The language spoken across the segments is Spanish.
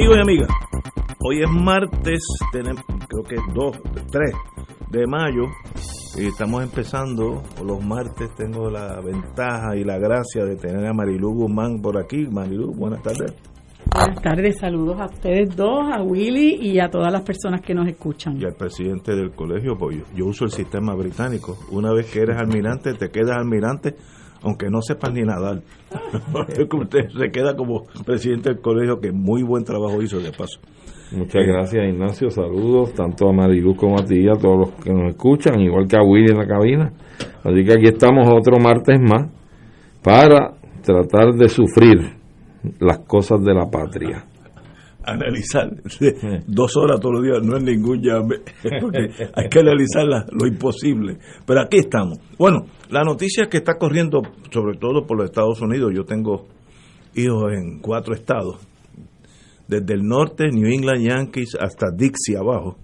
Amigos y amigas, hoy es martes, tenemos, creo que 2, 3 de mayo, y estamos empezando. Los martes tengo la ventaja y la gracia de tener a Marilu Guzmán por aquí. Marilu, buenas tardes. Buenas tardes, saludos a ustedes dos, a Willy y a todas las personas que nos escuchan. Y al presidente del colegio, pues yo, yo uso el sistema británico. Una vez que eres almirante, te quedas almirante aunque no sepas ni nadar. Usted se queda como presidente del colegio, que muy buen trabajo hizo de paso. Muchas gracias, Ignacio. Saludos tanto a Marilu como a ti y a todos los que nos escuchan, igual que a Willy en la cabina. Así que aquí estamos otro martes más para tratar de sufrir las cosas de la patria. Analizar dos horas todos los días no es ningún llame, porque hay que analizar la- lo imposible. Pero aquí estamos. Bueno, la noticia que está corriendo, sobre todo por los Estados Unidos, yo tengo hijos en cuatro estados, desde el norte, New England Yankees, hasta Dixie abajo.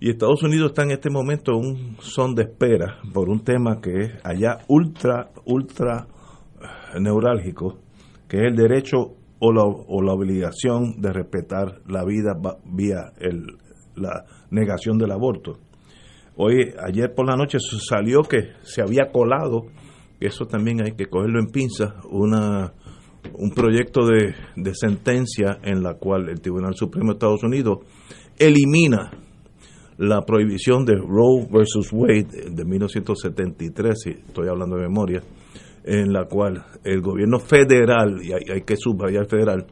Y Estados Unidos está en este momento en un son de espera por un tema que es allá ultra, ultra neurálgico, que es el derecho o la, o la obligación de respetar la vida vía el- la negación del aborto. Hoy, ayer por la noche salió que se había colado, eso también hay que cogerlo en pinzas, una, un proyecto de, de sentencia en la cual el Tribunal Supremo de Estados Unidos elimina la prohibición de Roe versus Wade de 1973, si estoy hablando de memoria, en la cual el gobierno federal, y hay, que subrayar federal,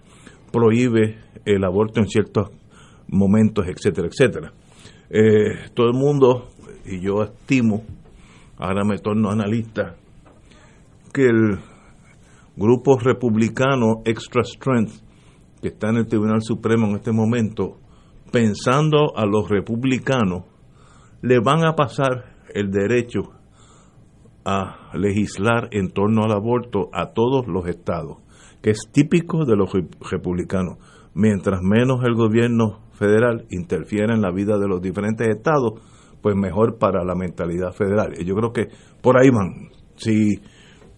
prohíbe el aborto en ciertos momentos, etcétera, etcétera. Eh, todo el mundo, y yo estimo, ahora me torno analista, que el grupo republicano Extra Strength, que está en el Tribunal Supremo en este momento, pensando a los republicanos, le van a pasar el derecho a legislar en torno al aborto a todos los estados, que es típico de los re- republicanos. Mientras menos el gobierno federal interfiera en la vida de los diferentes estados, pues mejor para la mentalidad federal. Y yo creo que por ahí van. Si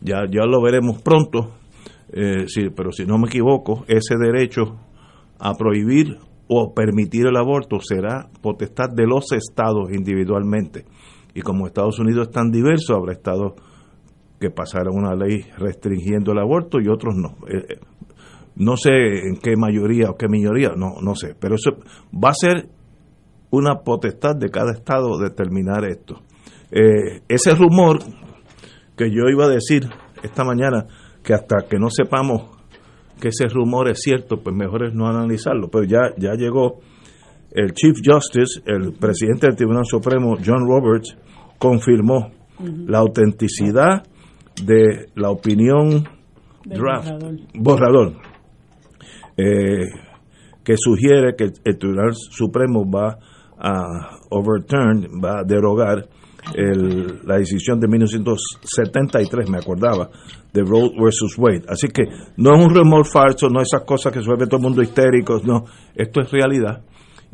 ya, ya lo veremos pronto, eh, pero si no me equivoco, ese derecho a prohibir o permitir el aborto será potestad de los estados individualmente. Y como Estados Unidos es tan diverso, habrá estados que pasaron una ley restringiendo el aborto y otros no. Eh, eh, no sé en qué mayoría o qué minoría, no, no sé, pero eso va a ser una potestad de cada estado determinar esto. Eh, ese rumor que yo iba a decir esta mañana, que hasta que no sepamos que ese rumor es cierto, pues mejor es no analizarlo. Pero ya, ya llegó el Chief Justice, el presidente del Tribunal Supremo, John Roberts, confirmó la autenticidad de la opinión Del draft, borrador. borrador, eh, que sugiere que el Tribunal Supremo va a overturn, va a derogar el- la decisión de 1973, me acordaba, de Roe versus Wade. Así que no es un rumor falso, no esas cosas que suele todo el mundo histérico, no, esto es realidad.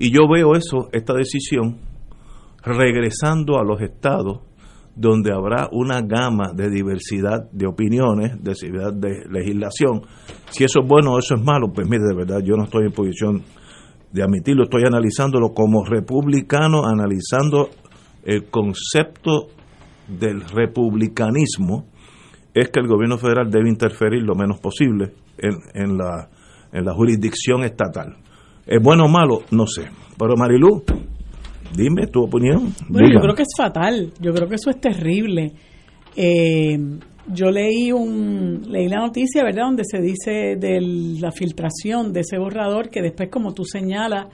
Y yo veo eso, esta decisión, regresando a los estados donde habrá una gama de diversidad de opiniones, de diversidad de legislación. Si eso es bueno o eso es malo, pues mire, de verdad, yo no estoy en posición de admitirlo, estoy analizándolo como republicano, analizando el concepto del republicanismo es que el gobierno federal debe interferir lo menos posible en, la, en la jurisdicción estatal. ¿Es bueno o malo? No sé. Pero Marilu, dime tu opinión. Bueno, yo creo que es fatal. Yo creo que eso es terrible. Eh, yo leí un leí la noticia, ¿verdad?, donde se dice de la filtración de ese borrador que después, como tú señalas,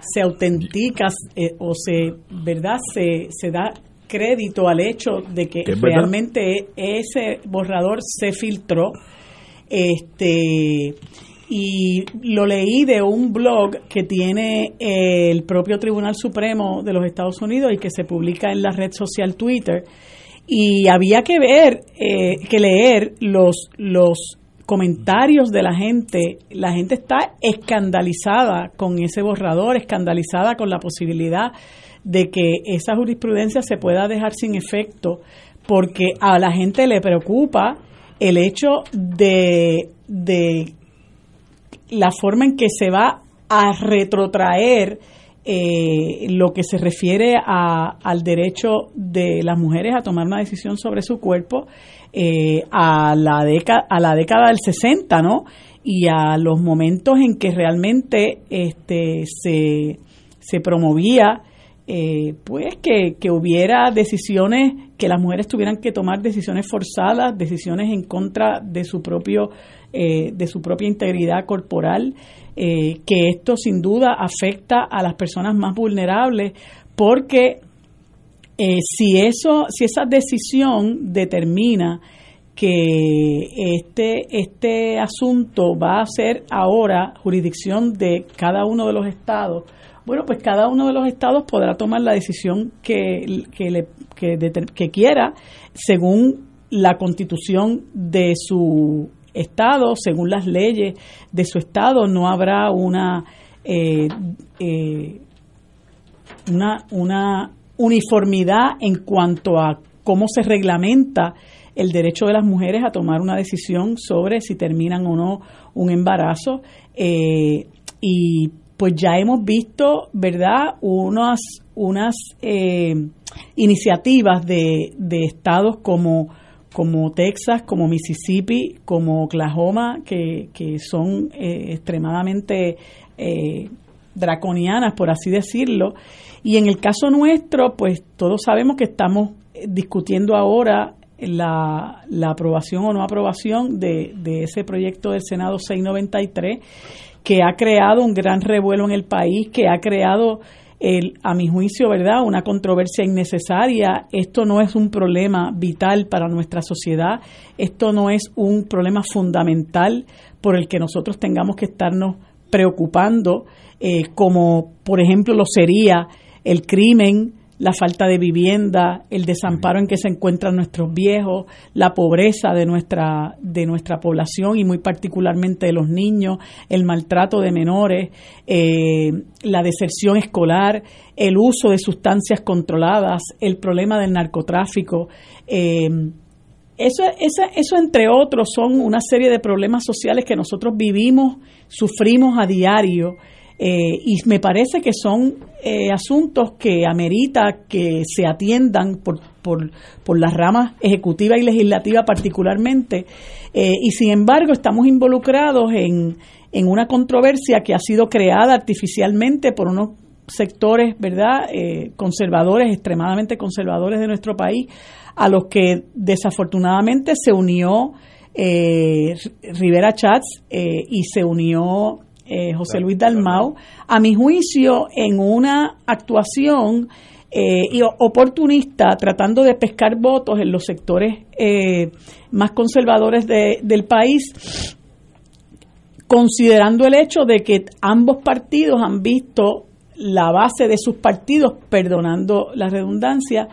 se autentica eh, o se, ¿verdad?, se, se da crédito al hecho de que realmente ese borrador se filtró. Este y lo leí de un blog que tiene el propio Tribunal Supremo de los Estados Unidos y que se publica en la red social Twitter y había que ver, eh, que leer los, los comentarios de la gente. La gente está escandalizada con ese borrador, escandalizada con la posibilidad de que esa jurisprudencia se pueda dejar sin efecto, porque a la gente le preocupa el hecho de, de la forma en que se va a retrotraer eh, lo que se refiere a, al derecho de las mujeres a tomar una decisión sobre su cuerpo eh, a, la a la década del 60, ¿no? Y a los momentos en que realmente este, se, se promovía eh, pues que, que, hubiera decisiones, que las mujeres tuvieran que tomar decisiones forzadas, decisiones en contra de su propio, eh, de su propia integridad corporal, eh, que esto sin duda afecta a las personas más vulnerables, porque si eso, si esa decisión determina que este, este asunto va a ser ahora jurisdicción de cada uno de los estados, bueno, pues cada uno de los estados podrá tomar la decisión que, que, le, que, quiera según la constitución de su estado, según las leyes de su estado, no habrá una, eh, eh, una, una uniformidad en cuanto a cómo se reglamenta el derecho de las mujeres a tomar una decisión sobre si terminan o no un embarazo. Eh, y pues ya hemos visto, ¿verdad?, unas, unas iniciativas de, de estados como, como Texas, como Mississippi, como Oklahoma, que, que son eh, extremadamente eh, draconianas, por así decirlo. Y en el caso nuestro, pues todos sabemos que estamos discutiendo ahora la, la aprobación o no aprobación de, de ese proyecto del Senado 693 que ha creado un gran revuelo en el país, que ha creado, a mi juicio, ¿verdad?, una controversia innecesaria. Esto no es un problema vital para nuestra sociedad, esto no es un problema fundamental por el que nosotros tengamos que estarnos preocupando, eh, como por ejemplo lo sería el crimen la falta de vivienda, el desamparo en que se encuentran nuestros viejos, la pobreza de nuestra, de nuestra población y muy particularmente de los niños, el maltrato de menores, eh, la deserción escolar, el uso de sustancias controladas, el problema del narcotráfico. Eh, eso, eso, eso, entre otros, son una serie de problemas sociales que nosotros vivimos, sufrimos a diario eh, y me parece que son eh, asuntos que amerita que se atiendan por, por, por las ramas ejecutiva y legislativa particularmente. Eh, y sin embargo, estamos involucrados en, en una controversia que ha sido creada artificialmente por unos sectores, ¿verdad?, conservadores, extremadamente conservadores de nuestro país, a los que desafortunadamente se unió Rivera Chats y se unió eh, José Luis Dalmau, a mi juicio, en una actuación eh, oportunista tratando de pescar votos en los sectores eh, más conservadores del país, considerando el hecho de que ambos partidos han visto la base de sus partidos, perdonando la redundancia,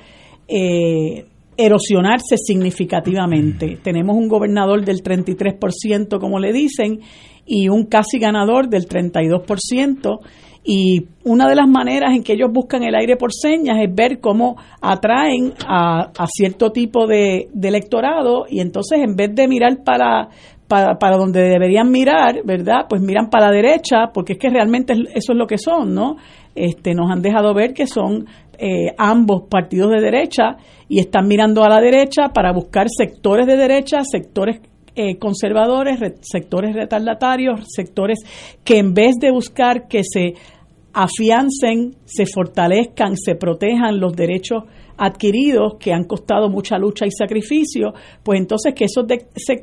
erosionarse significativamente. Tenemos un gobernador del 33%, como le dicen, y un casi ganador del 32%. Y una de las maneras en que ellos buscan el aire por señas es ver cómo atraen a, cierto tipo de, electorado y entonces en vez de mirar para, para, para donde deberían mirar, ¿verdad? Pues miran para la derecha, porque es que realmente eso es lo que son, ¿no? Este, nos han dejado ver que son eh, ambos partidos de derecha y están mirando a la derecha para buscar sectores de derecha, sectores eh, conservadores, sectores retardatarios, sectores que en vez de buscar que se afiancen, se fortalezcan, se protejan los derechos adquiridos que han costado mucha lucha y sacrificio, pues entonces que esos,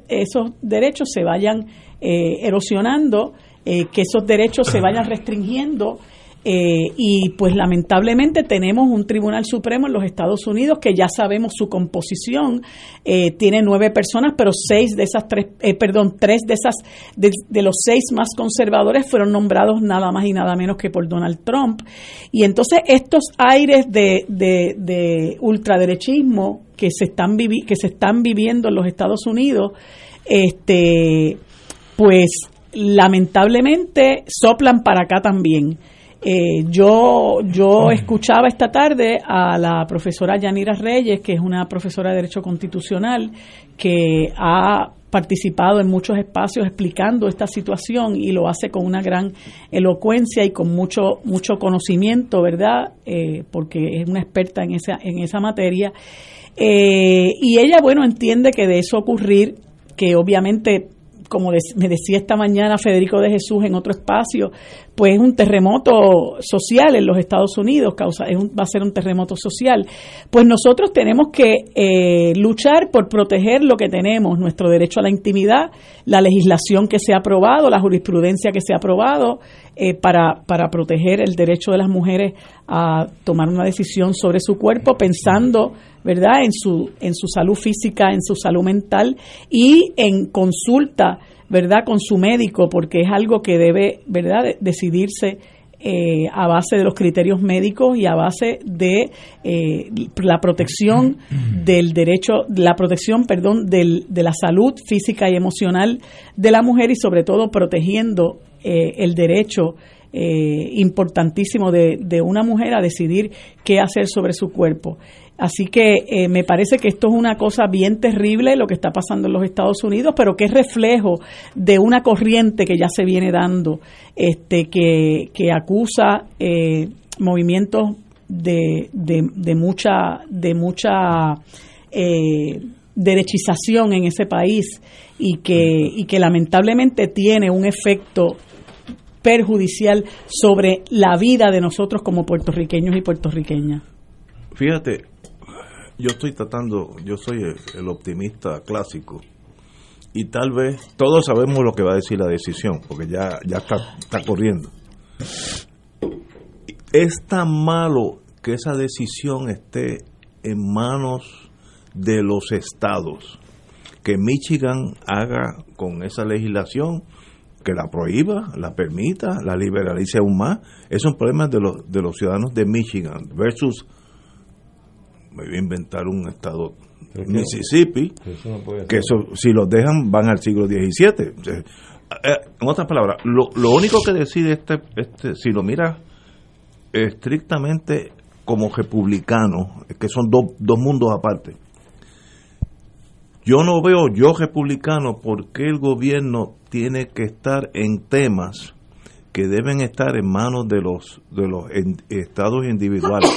esos derechos se vayan eh, erosionando, eh, que esos derechos se vayan restringiendo eh, y pues lamentablemente tenemos un Tribunal Supremo en los Estados Unidos que ya sabemos su composición, eh, tiene nueve personas, pero seis de esas tres, eh, perdón, tres de esas, de, los seis más conservadores fueron nombrados nada más y nada menos que por Donald Trump. Y entonces estos aires de, de, de ultraderechismo que se están que se están viviendo en los Estados Unidos, este, pues lamentablemente soplan para acá también. Eh, yo, yo escuchaba esta tarde a la profesora Yanira Reyes, que es una profesora de Derecho Constitucional, que ha participado en muchos espacios explicando esta situación y lo hace con una gran elocuencia y con mucho mucho conocimiento, ¿verdad? Eh, porque es una experta en esa en esa materia. Eh, y ella, bueno, entiende que de eso ocurrir, que obviamente como me decía esta mañana Federico de Jesús en otro espacio, pues es un terremoto social en los Estados Unidos, causa, es va a ser un terremoto social. Pues nosotros tenemos que eh, luchar por proteger lo que tenemos, nuestro derecho a la intimidad, la legislación que se ha aprobado, la jurisprudencia que se ha aprobado eh, para, para proteger el derecho de las mujeres a tomar una decisión sobre su cuerpo pensando ¿verdad? En su, en su salud física, en su salud mental y en consulta, ¿verdad? Con su médico, porque es algo que debe, ¿verdad? decidirse eh, a base de los criterios médicos y a base de eh, la protección del derecho, la protección, perdón, del, de la salud física y emocional de la mujer y sobre todo protegiendo eh, el derecho importantísimo de, de, una mujer a decidir qué hacer sobre su cuerpo. Así que eh, me parece que esto es una cosa bien terrible lo que está pasando en los Estados Unidos, pero que es reflejo de una corriente que ya se viene dando, este, que, que acusa eh, movimientos de, de, mucha, de mucha eh, derechización en ese país y que, y que lamentablemente tiene un efecto perjudicial sobre la vida de nosotros como puertorriqueños y puertorriqueñas. Fíjate, yo estoy tratando, yo soy el, optimista clásico y tal vez todos sabemos lo que va a decir la decisión, porque ya, ya está, está corriendo. Es tan malo que esa decisión esté en manos de los estados, que Michigan haga con esa legislación que la prohíba, la permita, la liberalice aún más. Es un problema de los, de los ciudadanos de Michigan versus me voy a inventar un estado Mississippi, que eso, si los dejan van al siglo XVII. Eh, en otras palabras, lo, lo único que decide este, este, si lo mira estrictamente como republicano, que son dos, dos mundos aparte, yo no veo yo republicano por qué el gobierno tiene que estar en temas que deben estar en manos de los de los estados individuales.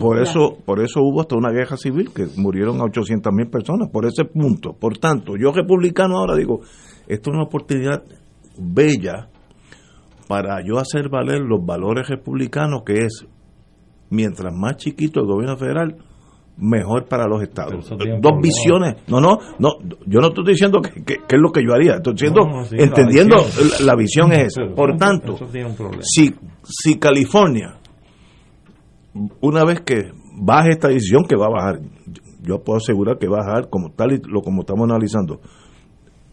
Por eso, por eso hubo hasta una guerra civil que murieron a 800 mil personas, por ese punto. Por tanto, yo republicano ahora digo, esto es una oportunidad bella para yo hacer valer los valores republicanos que es, mientras más chiquito el gobierno federal, mejor para los estados. Dos visiones. No, no, no, yo no estoy diciendo que, es lo que yo haría, estoy diciendo, entendiendo la visión, es esa. Por tanto, si, si California una vez que baje esta decisión, que va a bajar, yo puedo asegurar que va a bajar como tal y lo como estamos analizando.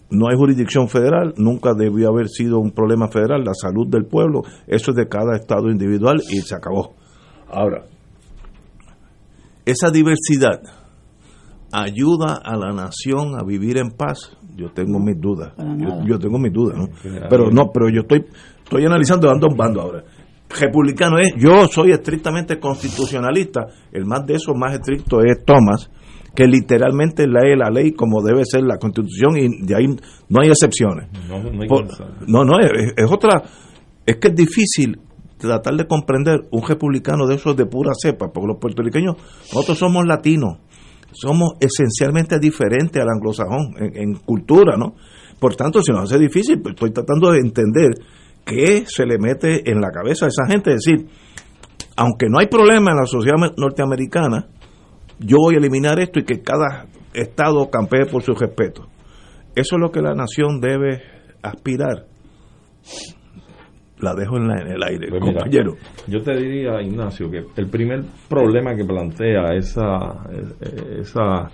No hay jurisdicción federal, nunca debió haber sido un problema federal, la salud del pueblo, eso es de cada estado individual y se acabó. Ahora, esa diversidad ayuda a la nación a vivir en paz. Yo tengo mis dudas. Yo, tengo mis dudas, ¿no? Pero no, pero yo estoy estoy analizando dando un bando ahora republicano es, yo soy estrictamente constitucionalista, el más de esos más estricto es Thomas, que literalmente lee la ley como debe ser la constitución y de ahí no hay excepciones. No, no, es, otra, es que es difícil tratar de comprender un republicano de esos de pura cepa, porque los puertorriqueños, nosotros somos latinos, somos esencialmente diferentes al anglosajón en, en cultura, ¿no? Por tanto, si nos hace difícil, pues estoy tratando de entender qué se le mete en la cabeza a esa gente, es decir, aunque no hay problema en la sociedad norteamericana, yo voy a eliminar esto y que cada estado campee por su respeto. Eso es lo que la nación debe aspirar. La dejo en, el aire, pues compañero. yo te diría, Ignacio, que el primer problema que plantea esa, esa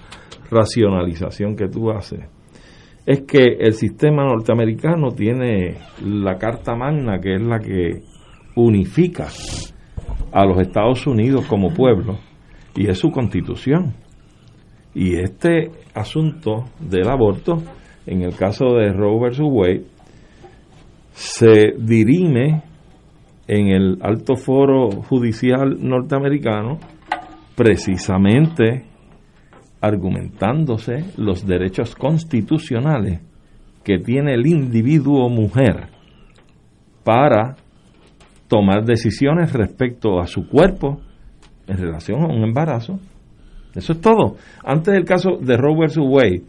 racionalización que tú haces es que el sistema norteamericano tiene la Carta Magna, que es la que unifica a los Estados Unidos como pueblo y es su constitución. Y este asunto del aborto, en el caso de Roe versus Wade, se dirime en el alto foro judicial norteamericano precisamente argumentándose los derechos constitucionales que tiene el individuo mujer para tomar decisiones respecto a su cuerpo en relación a un embarazo. Eso es todo. Antes del caso de Roe vs. Wade,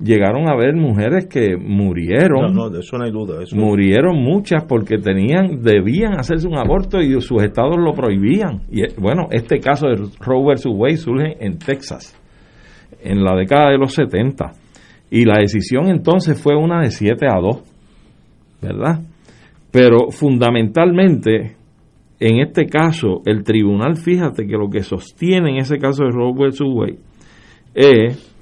llegaron a haber mujeres que murieron. No, no, de eso no hay duda. Murieron muchas porque tenían, debían hacerse un aborto y sus estados lo prohibían. Y bueno, este caso de Roe vs. Wade surge en Texas, en la década de los 70. Y la decisión entonces fue una de 7 a 2, ¿verdad? Pero fundamentalmente, en este caso, el tribunal, fíjate que lo que sostiene en ese caso de Roe vs. Wade es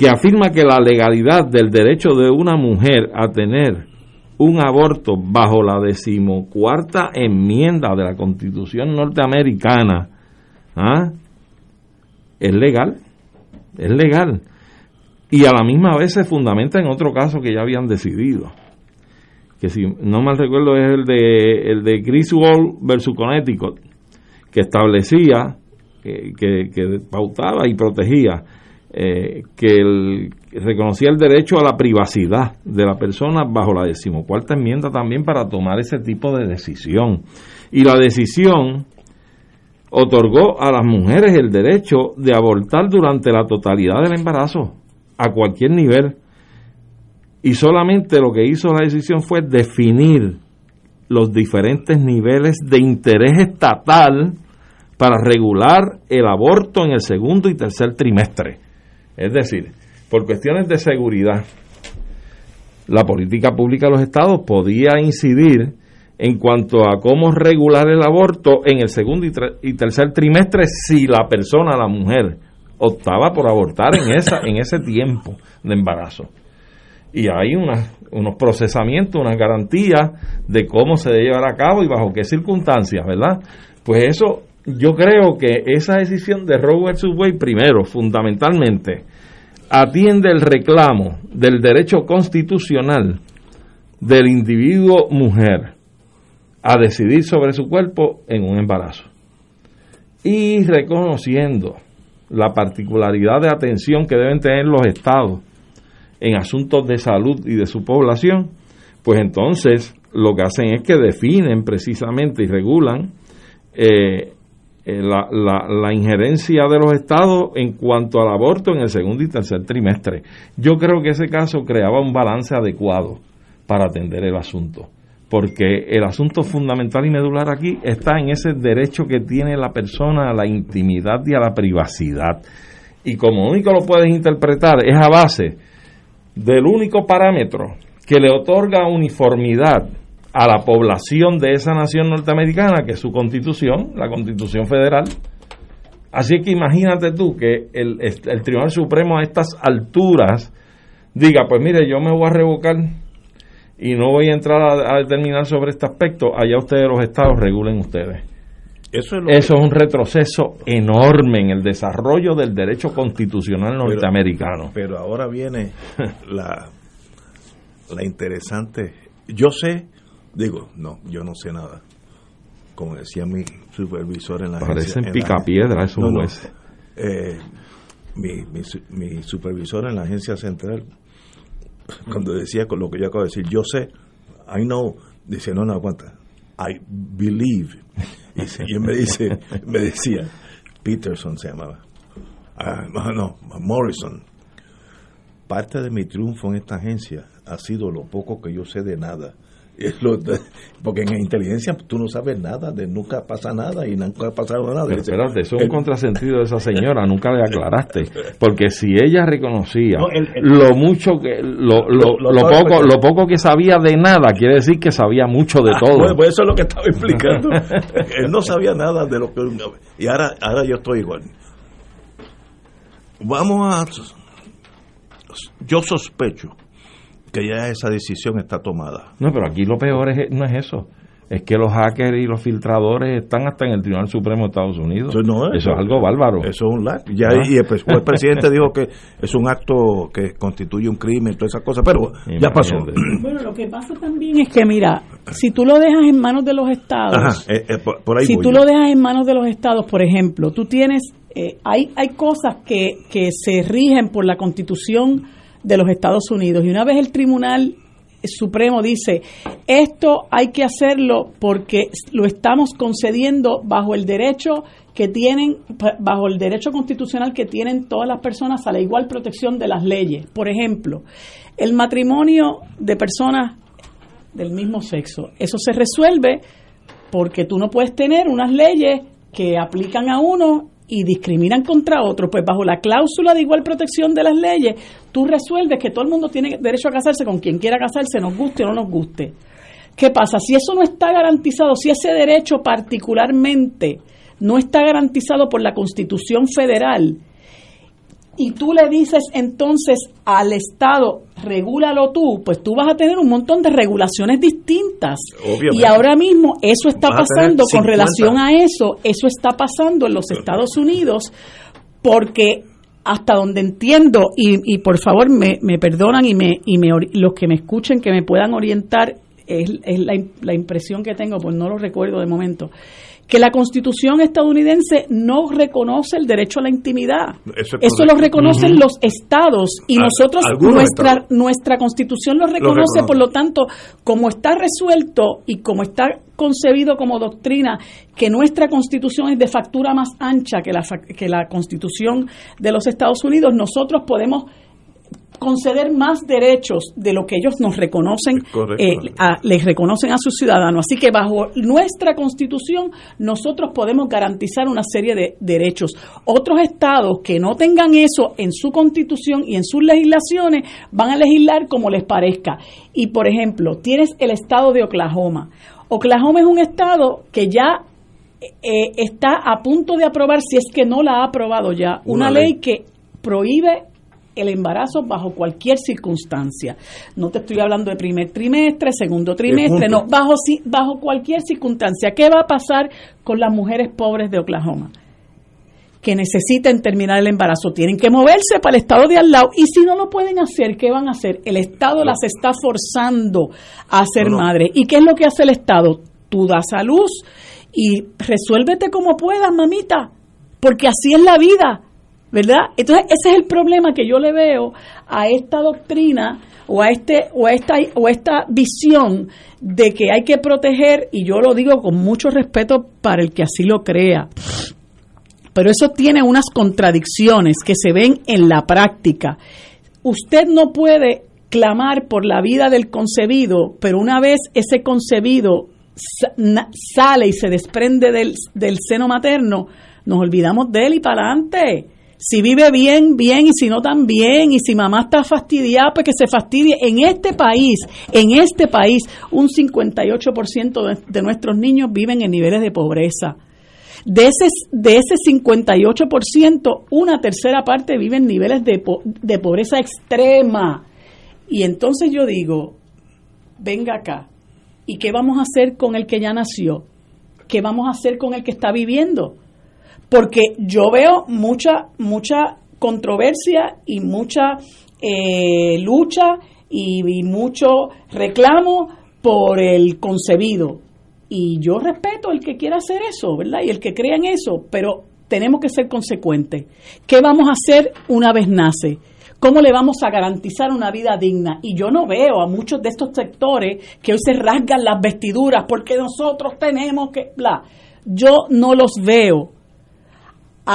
que afirma que la legalidad del derecho de una mujer a tener un aborto bajo la decimocuarta enmienda de la Constitución norteamericana ¿ah? es legal, es legal. Y a la misma vez se fundamenta en otro caso que ya habían decidido que si no mal recuerdo es el de el de Griswold versus Connecticut, que establecía, que, que, pautaba y protegía, eh, que el, reconocía el derecho a la privacidad de la persona bajo la decimocuarta enmienda también para tomar ese tipo de decisión. Y la decisión otorgó a las mujeres el derecho de abortar durante la totalidad del embarazo, a cualquier nivel y solamente lo que hizo la decisión fue definir los diferentes niveles de interés estatal para regular el aborto en el segundo y tercer trimestre. Es decir, por cuestiones de seguridad, la política pública de los estados podía incidir en cuanto a cómo regular el aborto en el segundo y, tercer trimestre si la persona, la mujer, optaba por abortar en, esa, en ese tiempo de embarazo y hay unos procesamientos, unas garantías de cómo se debe llevar a cabo y bajo qué circunstancias, ¿verdad? Pues eso, yo creo que esa decisión de Roe. Wade, primero, fundamentalmente, atiende el reclamo del derecho constitucional del individuo mujer a decidir sobre su cuerpo en un embarazo. Y reconociendo la particularidad de atención que deben tener los estados en asuntos de salud y de su población, pues entonces lo que hacen es que definen precisamente y regulan eh, eh, la, la, injerencia de los estados en cuanto al aborto en el segundo y tercer trimestre. Yo creo que ese caso creaba un balance adecuado para atender el asunto, porque el asunto fundamental y medular aquí está en ese derecho que tiene la persona a la intimidad y a la privacidad. Y como único lo puedes interpretar es a base del único parámetro que le otorga uniformidad a la población de esa nación norteamericana, que es su constitución, la constitución federal. Así que imagínate tú que el, el Tribunal Supremo a estas alturas diga, pues mire, yo me voy a revocar y no voy a entrar a, a determinar sobre este aspecto, allá ustedes los estados regulen ustedes. Eso es, un retroceso enorme en el desarrollo del derecho constitucional norteamericano. Pero, ahora viene la, la interesante. Yo sé, digo, no, yo no sé nada. Como decía mi supervisor en la Parecen picapiedra esos jueces. eh, mi, mi, mi supervisor en la agencia central, cuando decía con lo que yo acabo de decir, yo sé, I know, dice, no, no, aguanta, I believe. Y, él me, dice, me decía, Peterson se llamaba, ah, no, no, Morrison, parte de mi triunfo en esta agencia ha sido lo poco que yo sé de nada porque en inteligencia tú no sabes nada, de nunca pasa nada y nunca ha pasado nada. Pero espérate, eso es un contrasentido de esa señora, nunca le aclaraste. Porque si ella reconocía lo mucho que, lo, lo, lo, poco, lo poco que sabía de nada, quiere decir que sabía mucho de ah, todo. pues eso es lo que estaba explicando. Él no sabía nada de lo que. Y ahora, ahora yo estoy igual. Vamos a. Yo sospecho que ya esa decisión está tomada. No, pero aquí lo peor es, no es eso. Es que los hackers y los filtradores están hasta en el Tribunal Supremo de Estados Unidos. Eso, es, algo bárbaro. Eso es un Ya, ah. Y el, presidente dijo que es un acto que constituye un crimen, todas esas cosas, pero ya pasó. Bueno, lo que pasa también es que, mira, si tú lo dejas en manos de los estados, eh, eh, por, si tú lo dejas en manos de los estados, por ejemplo, tú tienes, eh, hay, hay cosas que, que se rigen por la constitución de los Estados Unidos. Y una vez el Tribunal Supremo dice, esto hay que hacerlo porque lo estamos concediendo bajo el derecho que tienen, bajo el derecho constitucional que tienen todas las personas a la igual protección de las leyes. Por ejemplo, el matrimonio de personas del mismo sexo. Eso se resuelve porque tú no puedes tener unas leyes que aplican a uno y discriminan contra otros, pues bajo la cláusula de igual protección de las leyes, tú resuelves que todo el mundo tiene derecho a casarse con quien quiera casarse, nos guste o no nos guste. ¿Qué pasa? Si eso no está garantizado, si ese derecho particularmente no está garantizado por la Constitución Federal, y tú le dices entonces al Estado, regúlalo tú, pues tú vas a tener un montón de regulaciones distintas. Y ahora mismo eso está pasando con relación a eso, eso está pasando en los Estados Unidos porque hasta donde entiendo, y, y por favor me, me, perdonan y, me, y me, los que me escuchen que me puedan orientar, es, es la, la impresión que tengo, pues no lo recuerdo de momento que la constitución estadounidense no reconoce el derecho a la intimidad. Eso, lo reconocen los estados y nosotros, nuestra, nuestra constitución lo reconoce, por lo tanto, como está resuelto y como está concebido como doctrina que nuestra constitución es de factura más ancha que la, que la constitución de los Estados Unidos, nosotros podemos conceder más derechos de lo que ellos nos reconocen, eh, les reconocen a sus ciudadanos. Así que bajo nuestra constitución nosotros podemos garantizar una serie de derechos. Otros estados que no tengan eso en su constitución y en sus legislaciones van a legislar como les parezca. Y por ejemplo, tienes el estado de Oklahoma. Oklahoma es un estado que ya eh, está a punto de aprobar, si es que no la ha aprobado ya, una, ley que prohíbe el embarazo bajo cualquier circunstancia. No te estoy hablando de primer trimestre, segundo trimestre, no, bajo, bajo cualquier circunstancia. ¿Qué va a pasar con las mujeres pobres de Oklahoma? que necesiten terminar el embarazo tienen que moverse para el estado de al lado y si no lo pueden hacer, ¿qué van a hacer? El estado las está forzando a ser madre. ¿Y qué es lo que hace el estado? Tú das a luz y resuélvete como puedas, mamita, porque así es la vida. ¿Verdad? Entonces, ese es el problema que yo le veo a esta doctrina o a este o a esta o esta visión de que hay que proteger y yo lo digo con mucho respeto para el que así lo crea. Pero eso tiene unas contradicciones que se ven en la práctica. Usted no puede clamar por la vida del concebido, pero una vez ese concebido sale y se desprende del, del seno materno, nos olvidamos de él y para adelante si vive bien, bien, y si no, también. Y si mamá está fastidiada, pues que se fastidie. En este país, en este país, un 58% de, de nuestros niños viven en niveles de pobreza. De ese, de ese 58%, una tercera parte vive en niveles de, de pobreza extrema. Y entonces yo digo, venga acá, ¿y qué vamos a hacer con el que ya nació? ¿Qué vamos a hacer con el que está viviendo? Porque yo veo mucha, mucha controversia y mucha eh, lucha y, mucho reclamo por el concebido. Y yo respeto el que quiera hacer eso, ¿verdad? Y el que crea en eso, pero tenemos que ser consecuentes. ¿Qué vamos a hacer una vez nace? ¿Cómo le vamos a garantizar una vida digna? Y yo no veo a muchos de estos sectores que hoy se rasgan las vestiduras porque nosotros tenemos que... Bla. Yo no los veo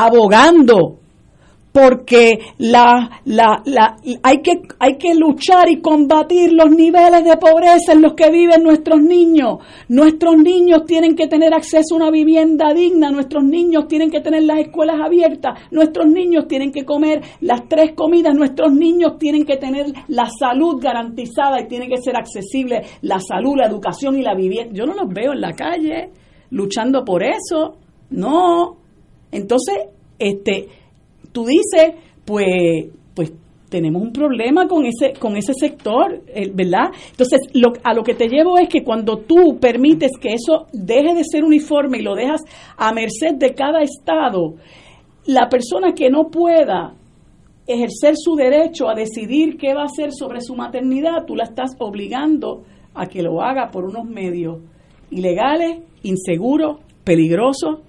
abogando porque la, la, la, hay, que, hay que luchar y combatir los niveles de pobreza en los que viven nuestros niños. Nuestros niños tienen que tener acceso a una vivienda digna, nuestros niños tienen que tener las escuelas abiertas, nuestros niños tienen que comer las tres comidas, nuestros niños tienen que tener la salud garantizada y tiene que ser accesible la salud, la educación y la vivienda. Yo no los veo en la calle luchando por eso, no. Entonces, este tú dices, pues, pues tenemos un problema con ese con ese sector, eh, ¿verdad? Entonces, lo, a lo que te llevo es que cuando tú permites que eso deje de ser uniforme y lo dejas a merced de cada estado, la persona que no pueda ejercer su derecho a decidir qué va a hacer sobre su maternidad, tú la estás obligando a que lo haga por unos medios ilegales, inseguros, peligrosos,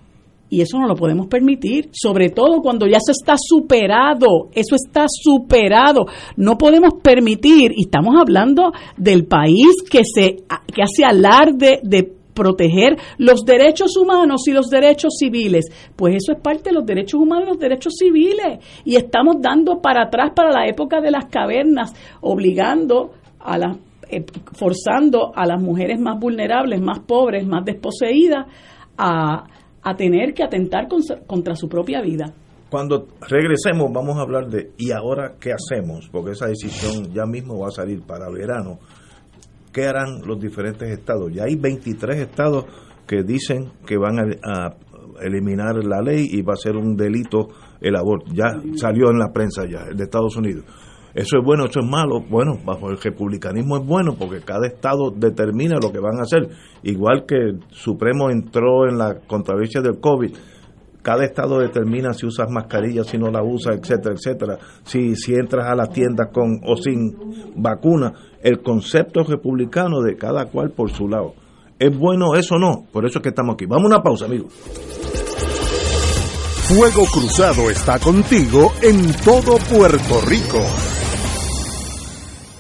y eso no lo podemos permitir, sobre todo cuando ya eso está superado, eso está superado. No podemos permitir, y estamos hablando del país que, se, que hace alarde de proteger los derechos humanos y los derechos civiles. Pues eso es parte de los derechos humanos y los derechos civiles. Y estamos dando para atrás para la época de las cavernas, obligando a las, eh, forzando a las mujeres más vulnerables, más pobres, más desposeídas a a tener que atentar contra su propia vida. Cuando regresemos vamos a hablar de ¿y ahora qué hacemos? Porque esa decisión ya mismo va a salir para verano. ¿Qué harán los diferentes estados? Ya hay 23 estados que dicen que van a, eliminar la ley y va a ser un delito el aborto. Ya salió en la prensa ya, el de Estados Unidos. Eso es bueno, eso es malo. Bueno, bajo el republicanismo es bueno porque cada estado determina lo que van a hacer. Igual que el Supremo entró en la controversia del COVID, cada estado determina si usas mascarilla, si no la usas, etcétera, etcétera. Si, si entras a las tiendas con o sin vacuna. El concepto republicano de cada cual por su lado. ¿Es bueno eso no? Por eso es que estamos aquí. Vamos a una pausa, amigos. Fuego Cruzado está contigo en todo Puerto Rico.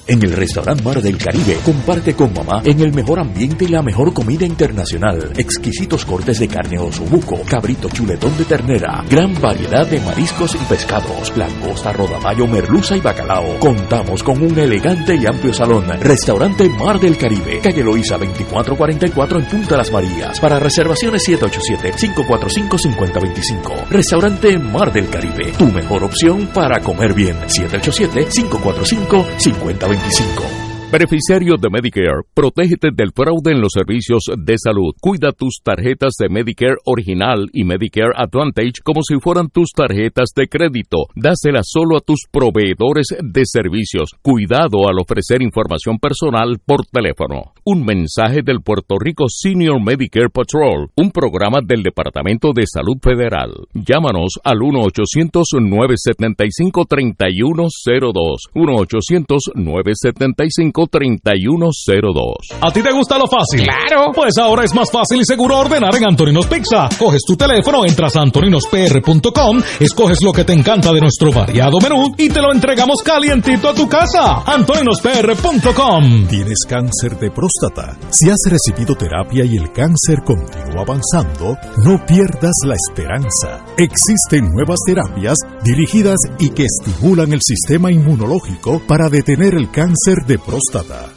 En el restaurante Mar del Caribe, comparte con mamá en el mejor ambiente y la mejor comida internacional. Exquisitos cortes de carne o subuco, cabrito chuletón de ternera, gran variedad de mariscos y pescados, langosta, rodaballo, merluza y bacalao. Contamos con un elegante y amplio salón. Restaurante Mar del Caribe, calle Loíza 2444 en Punta Las Marías. Para reservaciones 787-545-5025. Restaurante Mar del Caribe, tu mejor opción para comer bien. 787-545-5025. 25 Beneficiario de Medicare, protégete del fraude en los servicios de salud. Cuida tus tarjetas de Medicare original y Medicare Advantage como si fueran tus tarjetas de crédito. Dáselas solo a tus proveedores de servicios. Cuidado al ofrecer información personal por teléfono. Un mensaje del Puerto Rico Senior Medicare Patrol, un programa del Departamento de Salud Federal. Llámanos al 1-800-975-3102. 1-800-975 3102. ¿A ti te gusta lo fácil? Claro. Pues ahora es más fácil y seguro ordenar en Antoninos Pizza. Coges tu teléfono, entras a antoninospr.com, escoges lo que te encanta de nuestro variado menú y te lo entregamos calientito a tu casa. antoninospr.com. ¿Tienes cáncer de próstata? Si has recibido terapia y el cáncer continúa avanzando, no pierdas la esperanza. Existen nuevas terapias dirigidas y que estimulan el sistema inmunológico para detener el cáncer de próstata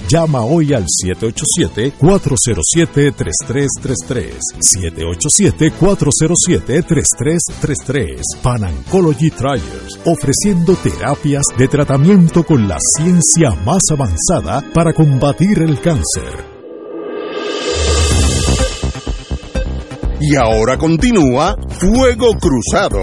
Llama hoy al 787-407-3333. 787-407-3333. Panancology Trials, ofreciendo terapias de tratamiento con la ciencia más avanzada para combatir el cáncer. Y ahora continúa Fuego Cruzado.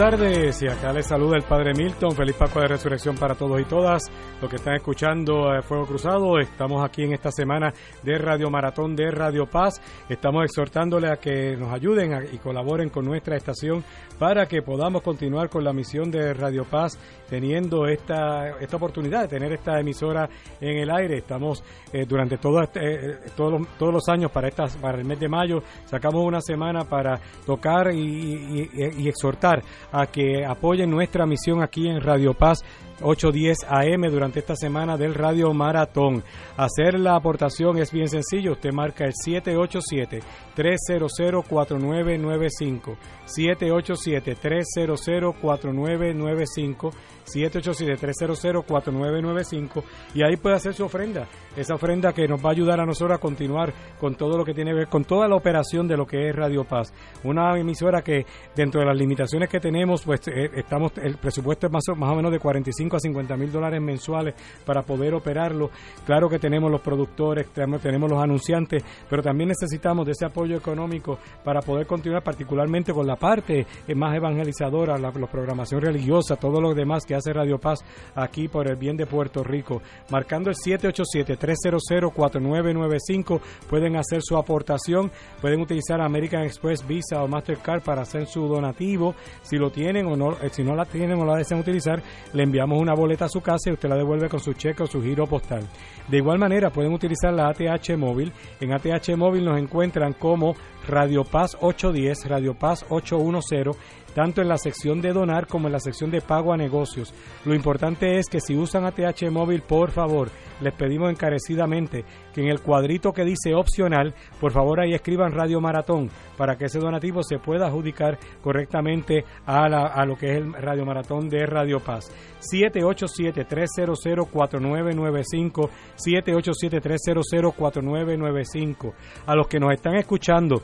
Tardes y acá les saluda el Padre Milton. Feliz Pascua de Resurrección para todos y todas. Los que están escuchando eh, Fuego Cruzado, estamos aquí en esta semana de Radio Maratón de Radio Paz. Estamos exhortándole a que nos ayuden y colaboren con nuestra estación para que podamos continuar con la misión de Radio Paz teniendo esta, esta oportunidad de tener esta emisora en el aire. Estamos eh, durante todo este, eh, todos, los, todos los años para, estas, para el mes de mayo, sacamos una semana para tocar y, y exhortar a que apoyen nuestra misión aquí en Radio Paz 8.10 AM durante esta semana del Radio Maratón. Hacer la aportación es bien sencillo. Usted marca el 787-300-4995. 787-300-4995. 787-300-4995 y ahí puede hacer su ofrenda, esa ofrenda que nos va a ayudar a nosotros a continuar con todo lo que tiene que ver con toda la operación de lo que es Radio Paz. Una emisora que dentro de las limitaciones que tenemos, pues eh, estamos el presupuesto es más, más o menos de 45 a 50 mil dólares mensuales para poder operarlo. Claro que tenemos los productores, tenemos, los anunciantes, pero también necesitamos de ese apoyo económico para poder continuar particularmente con la parte más evangelizadora, la, programación religiosa, todo lo demás que hace Radio Paz aquí por el bien de Puerto Rico. Marcando el 787-300-4995 pueden hacer su aportación, pueden utilizar American Express, Visa o Mastercard para hacer su donativo. Si lo tienen o no, eh, si no la tienen o la desean utilizar, le enviamos una boleta a su casa y usted la devuelve con su cheque o su giro postal. De igual manera, pueden utilizar la ATH móvil. En ATH móvil nos encuentran como Radio Paz 810, Radio Paz 810 tanto en la sección de donar como en la sección de pago a negocios. Lo importante es que si usan ATH móvil, por favor, les pedimos encarecidamente que en el cuadrito que dice opcional, por favor ahí escriban Radio Maratón para que ese donativo se pueda adjudicar correctamente a, a lo que es el Radio Maratón de Radio Paz. 787-300-4995, 787-300-4995. A los que nos están escuchando,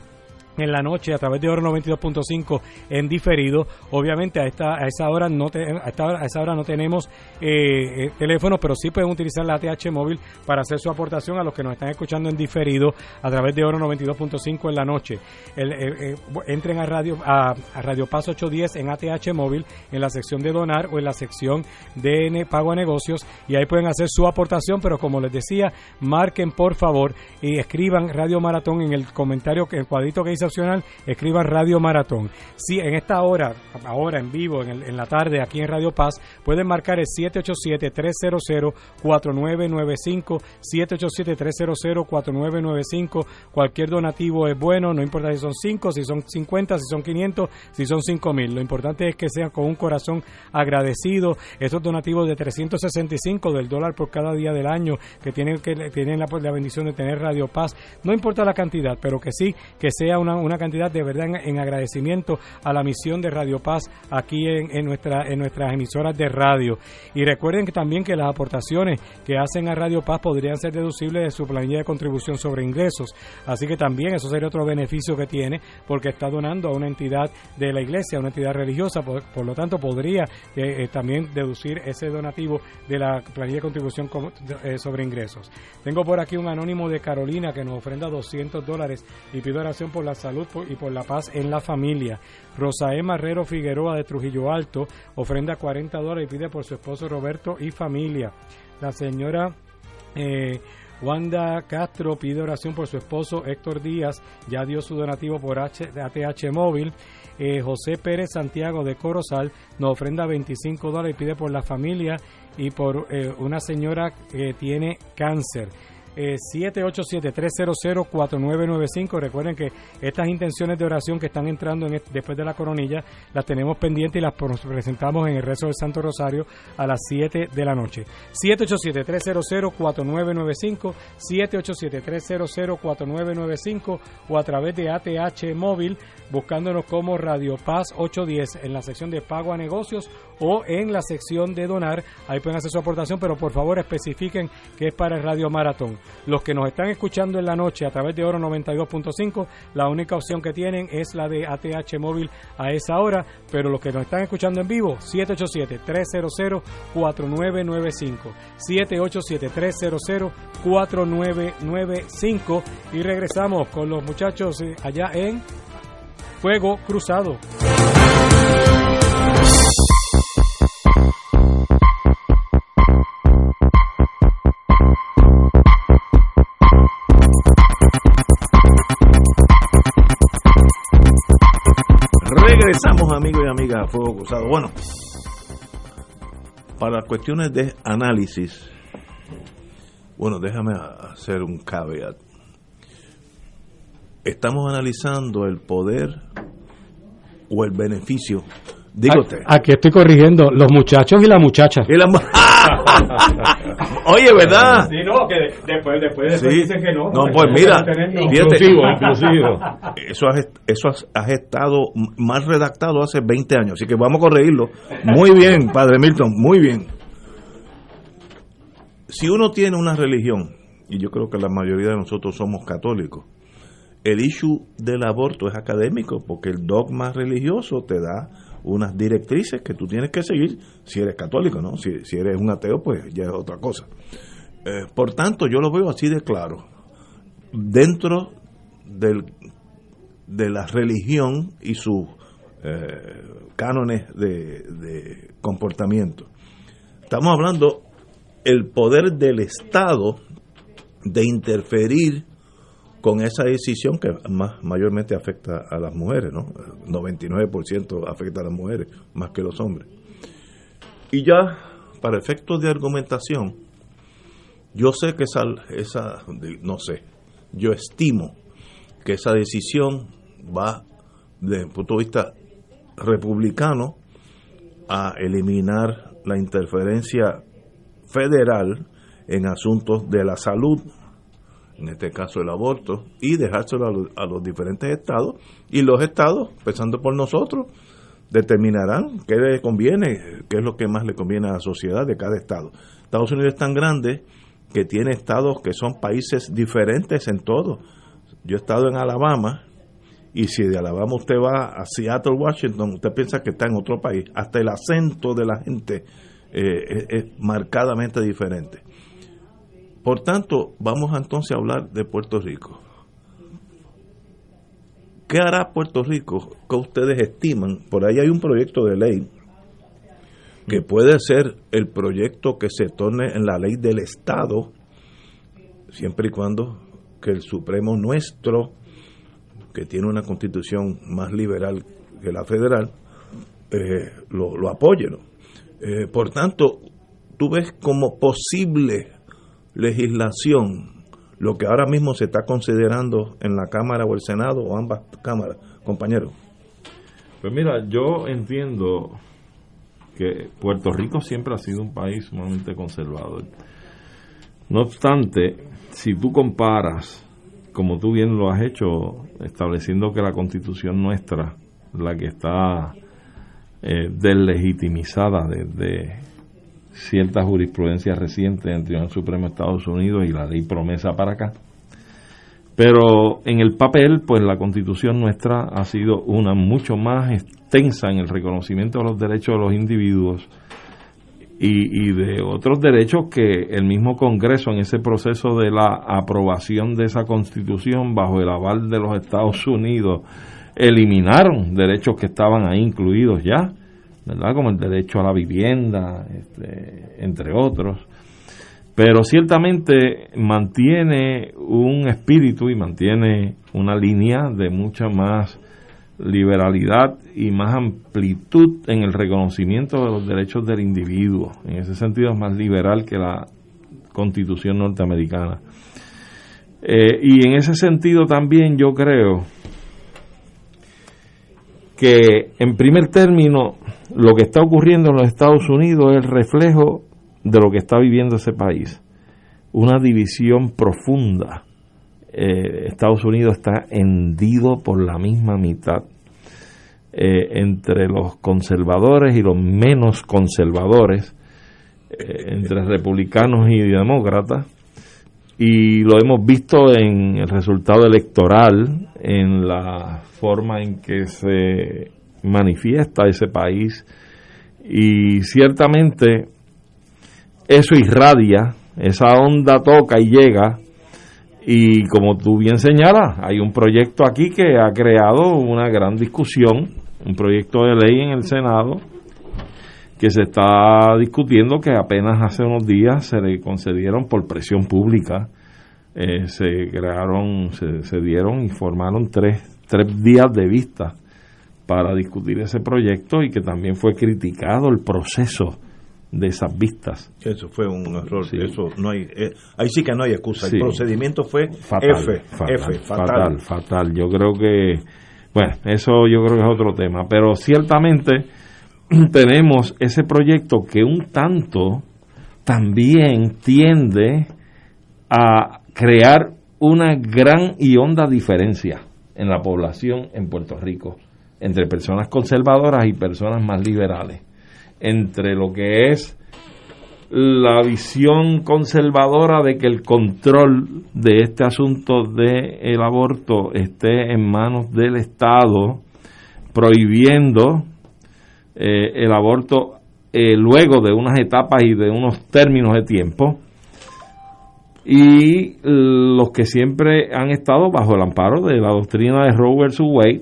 en la noche a través de Oro 92.5 en diferido. Obviamente a esta a esa hora no a, esa hora no tenemos eh, eh, teléfono, pero sí pueden utilizar la ATH móvil para hacer su aportación a los que nos están escuchando en diferido a través de Oro 92.5 en la noche. Eh, entren a Radio a, Radio Paz 810 en ATH móvil en la sección de donar o en la sección de pago a negocios y ahí pueden hacer su aportación, pero como les decía, marquen por favor y escriban Radio Maratón en el comentario, en el cuadrito que dice escriban Radio Maratón. Si en esta hora, ahora en vivo, en, la tarde, aquí en Radio Paz, pueden marcar el 787-300-4995, 787-300-4995. Cualquier donativo es bueno, no importa si son 5, si son 50, si son 500, si son 5 mil. Lo importante es que sean con un corazón agradecido. Estos donativos de 365 del dólar por cada día del año que tienen, que tienen la bendición de tener Radio Paz, no importa la cantidad, pero que sí, que sea una una cantidad de verdad en, agradecimiento a la misión de Radio Paz aquí en, nuestra, en nuestras emisoras de radio. Y recuerden que también que las aportaciones que hacen a Radio Paz podrían ser deducibles de su planilla de contribución sobre ingresos. Así que también eso sería otro beneficio que tiene porque está donando a una entidad de la iglesia, a una entidad religiosa. Por, lo tanto, podría eh, eh, también deducir ese donativo de la planilla de contribución eh, sobre ingresos. Tengo por aquí un anónimo de Carolina que nos ofrenda 200 dólares y pido oración por la salud y por la paz en la familia. Rosaé Marrero Figueroa de Trujillo Alto ofrenda 40 dólares y pide por su esposo Roberto y familia. La señora eh, Wanda Castro pide oración por su esposo Héctor Díaz, ya dio su donativo por H, ATH móvil. Eh, José Pérez Santiago de Corozal nos ofrenda 25 dólares y pide por la familia y por eh, una señora que tiene cáncer eh, 787-300-4995. Recuerden que estas intenciones de oración que están entrando en después de la coronilla las tenemos pendientes y las presentamos en el rezo del Santo Rosario a las 7 de la noche. 787-300-4995, 787-300-4995 o a través de ATH móvil buscándonos como Radio Paz 810 en la sección de pago a negocios o en la sección de donar. Ahí pueden hacer su aportación, pero por favor especifiquen que es para el Radio Maratón. Los que nos están escuchando en la noche a través de Oro 92.5, la única opción que tienen es la de ATH móvil a esa hora, pero los que nos están escuchando en vivo, 787-300-4995. 787-300-4995 y regresamos con los muchachos eh, allá en Fuego Cruzado. Regresamos, amigos y amigas, a Fuego Cruzado. Bueno, para cuestiones de análisis, bueno, déjame hacer un caveat. Estamos analizando el poder o el beneficio. Digo usted. Aquí estoy corrigiendo los muchachos y la muchacha. Y la mu- Oye, ¿verdad? Sí, no, que después, después, Sí. dicen que no. No, pues mira, fíjate, Inclusivo, inclusivo. eso has, eso has, has estado más redactado hace 20 años, así que vamos a corregirlo. Muy bien, Padre Milton, muy bien. Si uno tiene una religión, y yo creo que la mayoría de nosotros somos católicos, el issue del aborto es académico, porque el dogma religioso te da unas directrices que tú tienes que seguir si eres católico, ¿no? Si, eres un ateo, pues ya es otra cosa. Eh, por tanto, yo lo veo así de claro. Dentro del, de la religión y sus eh, cánones de, de comportamiento. Estamos hablando el poder del Estado de interferir con esa decisión que más mayormente afecta a las mujeres, ¿no? 99% afecta a las mujeres más que los hombres. Y ya, para efectos de argumentación, yo sé que esa, esa, no sé, yo estimo que esa decisión va, desde el punto de vista republicano, a eliminar la interferencia federal en asuntos de la salud, en este caso el aborto, y dejárselo a los, a los diferentes estados, y los estados, empezando por nosotros, determinarán qué le conviene, qué es lo que más le conviene a la sociedad de cada estado. Estados Unidos es tan grande que tiene estados que son países diferentes en todo. Yo he estado en Alabama y si de Alabama usted va a Seattle, Washington, usted piensa que está en otro país. Hasta el acento de la gente eh, es marcadamente diferente. Por tanto, vamos entonces a hablar de Puerto Rico. ¿Qué hará Puerto Rico? ¿Qué ustedes estiman? Por ahí hay un proyecto de ley que puede ser el proyecto que se torne en la ley del Estado, siempre y cuando que el Supremo nuestro, que tiene una constitución más liberal que la federal, eh, lo, lo apoye. ¿no? Eh, por tanto, tú ves como posible legislación lo que ahora mismo se está considerando en la Cámara o el Senado o ambas cámaras, compañeros. Pues mira, yo entiendo que Puerto Rico siempre ha sido un país sumamente conservador. No obstante, si tú comparas, como tú bien lo has hecho, estableciendo que la constitución nuestra, la que está eh, deslegitimizada desde cierta jurisprudencia reciente en el Tribunal Supremo de Estados Unidos y la ley promesa para acá. Pero en el papel, pues la constitución nuestra ha sido una mucho más extensa en el reconocimiento de los derechos de los individuos y de otros derechos que el mismo Congreso en ese proceso de la aprobación de esa constitución bajo el aval de los Estados Unidos eliminaron derechos que estaban ahí incluidos ya, ¿verdad? Como el derecho a la vivienda, este, entre otros. Pero ciertamente mantiene un espíritu y mantiene una línea de mucha más liberalidad y más amplitud en el reconocimiento de los derechos del individuo. En ese sentido es más liberal que la constitución norteamericana. Eh, y en ese sentido también yo creo que en primer término lo que está ocurriendo en los Estados Unidos es el reflejo de lo que está viviendo ese país. Una división profunda. Eh, Estados Unidos está hendido por la misma mitad eh, entre los conservadores y los menos conservadores, eh, entre republicanos y demócratas. Y lo hemos visto en el resultado electoral, en la forma en que se manifiesta ese país. Y ciertamente eso irradia, esa onda toca y llega. Y como tú bien señalas, hay un proyecto aquí que ha creado una gran discusión, un proyecto de ley en el Senado que se está discutiendo que apenas hace unos días se le concedieron por presión pública, eh, se crearon, se, se dieron y formaron tres, tres días de vista para discutir ese proyecto y que también fue criticado el proceso de esas vistas. Eso fue un error. Eso no hay, eh, ahí sí que no hay excusa. Sí. El procedimiento fue fatal, F, fatal, F, fatal, fatal. Yo creo que, bueno, eso yo creo que es otro tema, pero ciertamente tenemos ese proyecto que un tanto también tiende a crear una gran y honda diferencia en la población en Puerto Rico entre personas conservadoras y personas más liberales, entre lo que es la visión conservadora de que el control de este asunto del el aborto esté en manos del Estado, prohibiendo eh, el aborto eh, luego de unas etapas y de unos términos de tiempo, y los que siempre han estado bajo el amparo de la doctrina de Roe vs. Wade,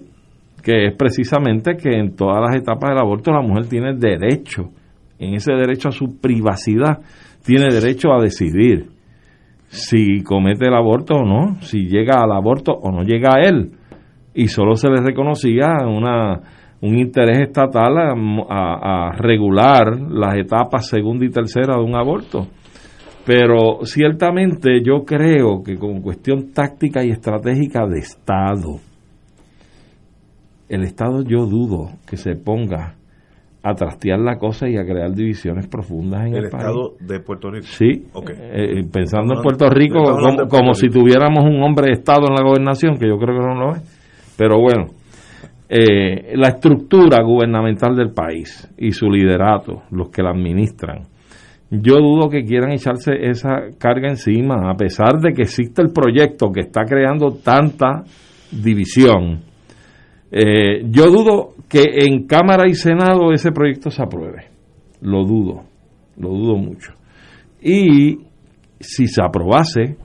que es precisamente que en todas las etapas del aborto la mujer tiene derecho, en ese derecho a su privacidad, tiene derecho a decidir si comete el aborto o no, si llega al aborto o no llega a él. Y solo se le reconocía una, un interés estatal a, a- a regular las etapas segunda y tercera de un aborto. Pero ciertamente yo creo que con cuestión táctica y estratégica de Estado, el Estado yo dudo que se ponga a trastear la cosa y a crear divisiones profundas en el, El país. Estado de Puerto Rico. Sí, Ok. eh, pensando en Puerto Rico como, Puerto como si tuviéramos un hombre de Estado en la gobernación, que yo creo que no lo es. Pero bueno, eh, la estructura gubernamental del país y su liderato, los que la administran, yo dudo que quieran echarse esa carga encima, a pesar de que existe el proyecto que está creando tanta división. Eh, yo dudo que en Cámara y Senado ese proyecto se apruebe. Lo dudo, lo dudo mucho. Y si se aprobase,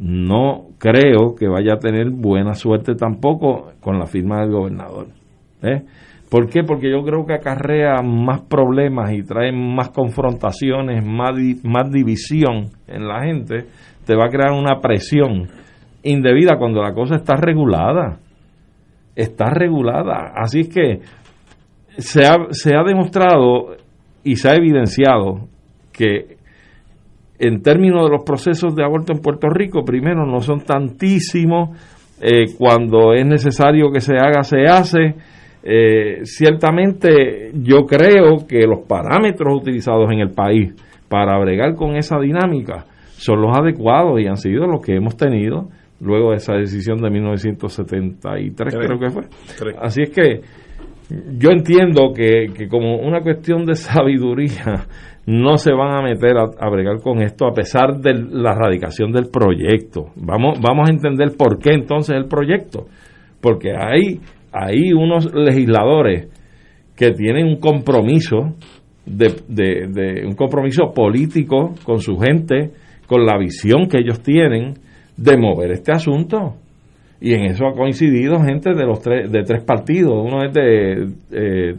no creo que vaya a tener buena suerte tampoco con la firma del gobernador. ¿eh? ¿Por qué? Porque yo creo que acarrea más problemas y trae más confrontaciones, más, más división en la gente. Te va a crear una presión indebida cuando la cosa está regulada. Está regulada. Así es que se ha, se ha demostrado y se ha evidenciado que en términos de los procesos de aborto en Puerto Rico, primero no son tantísimos, eh, cuando es necesario que se haga, se hace. Eh, ciertamente yo creo que los parámetros utilizados en el país para bregar con esa dinámica son los adecuados y han sido los que hemos tenido luego de esa decisión de 1973, creo que fue. Así es que yo entiendo que, que como una cuestión de sabiduría no se van a meter a, a bregar con esto a pesar de la radicación del proyecto. Vamos, vamos a entender por qué entonces el proyecto. Porque hay, hay unos legisladores que tienen un compromiso de, de- un compromiso político con su gente, con la visión que ellos tienen de mover este asunto. Y en eso ha coincidido gente de los tres, de tres partidos. Uno es de, eh,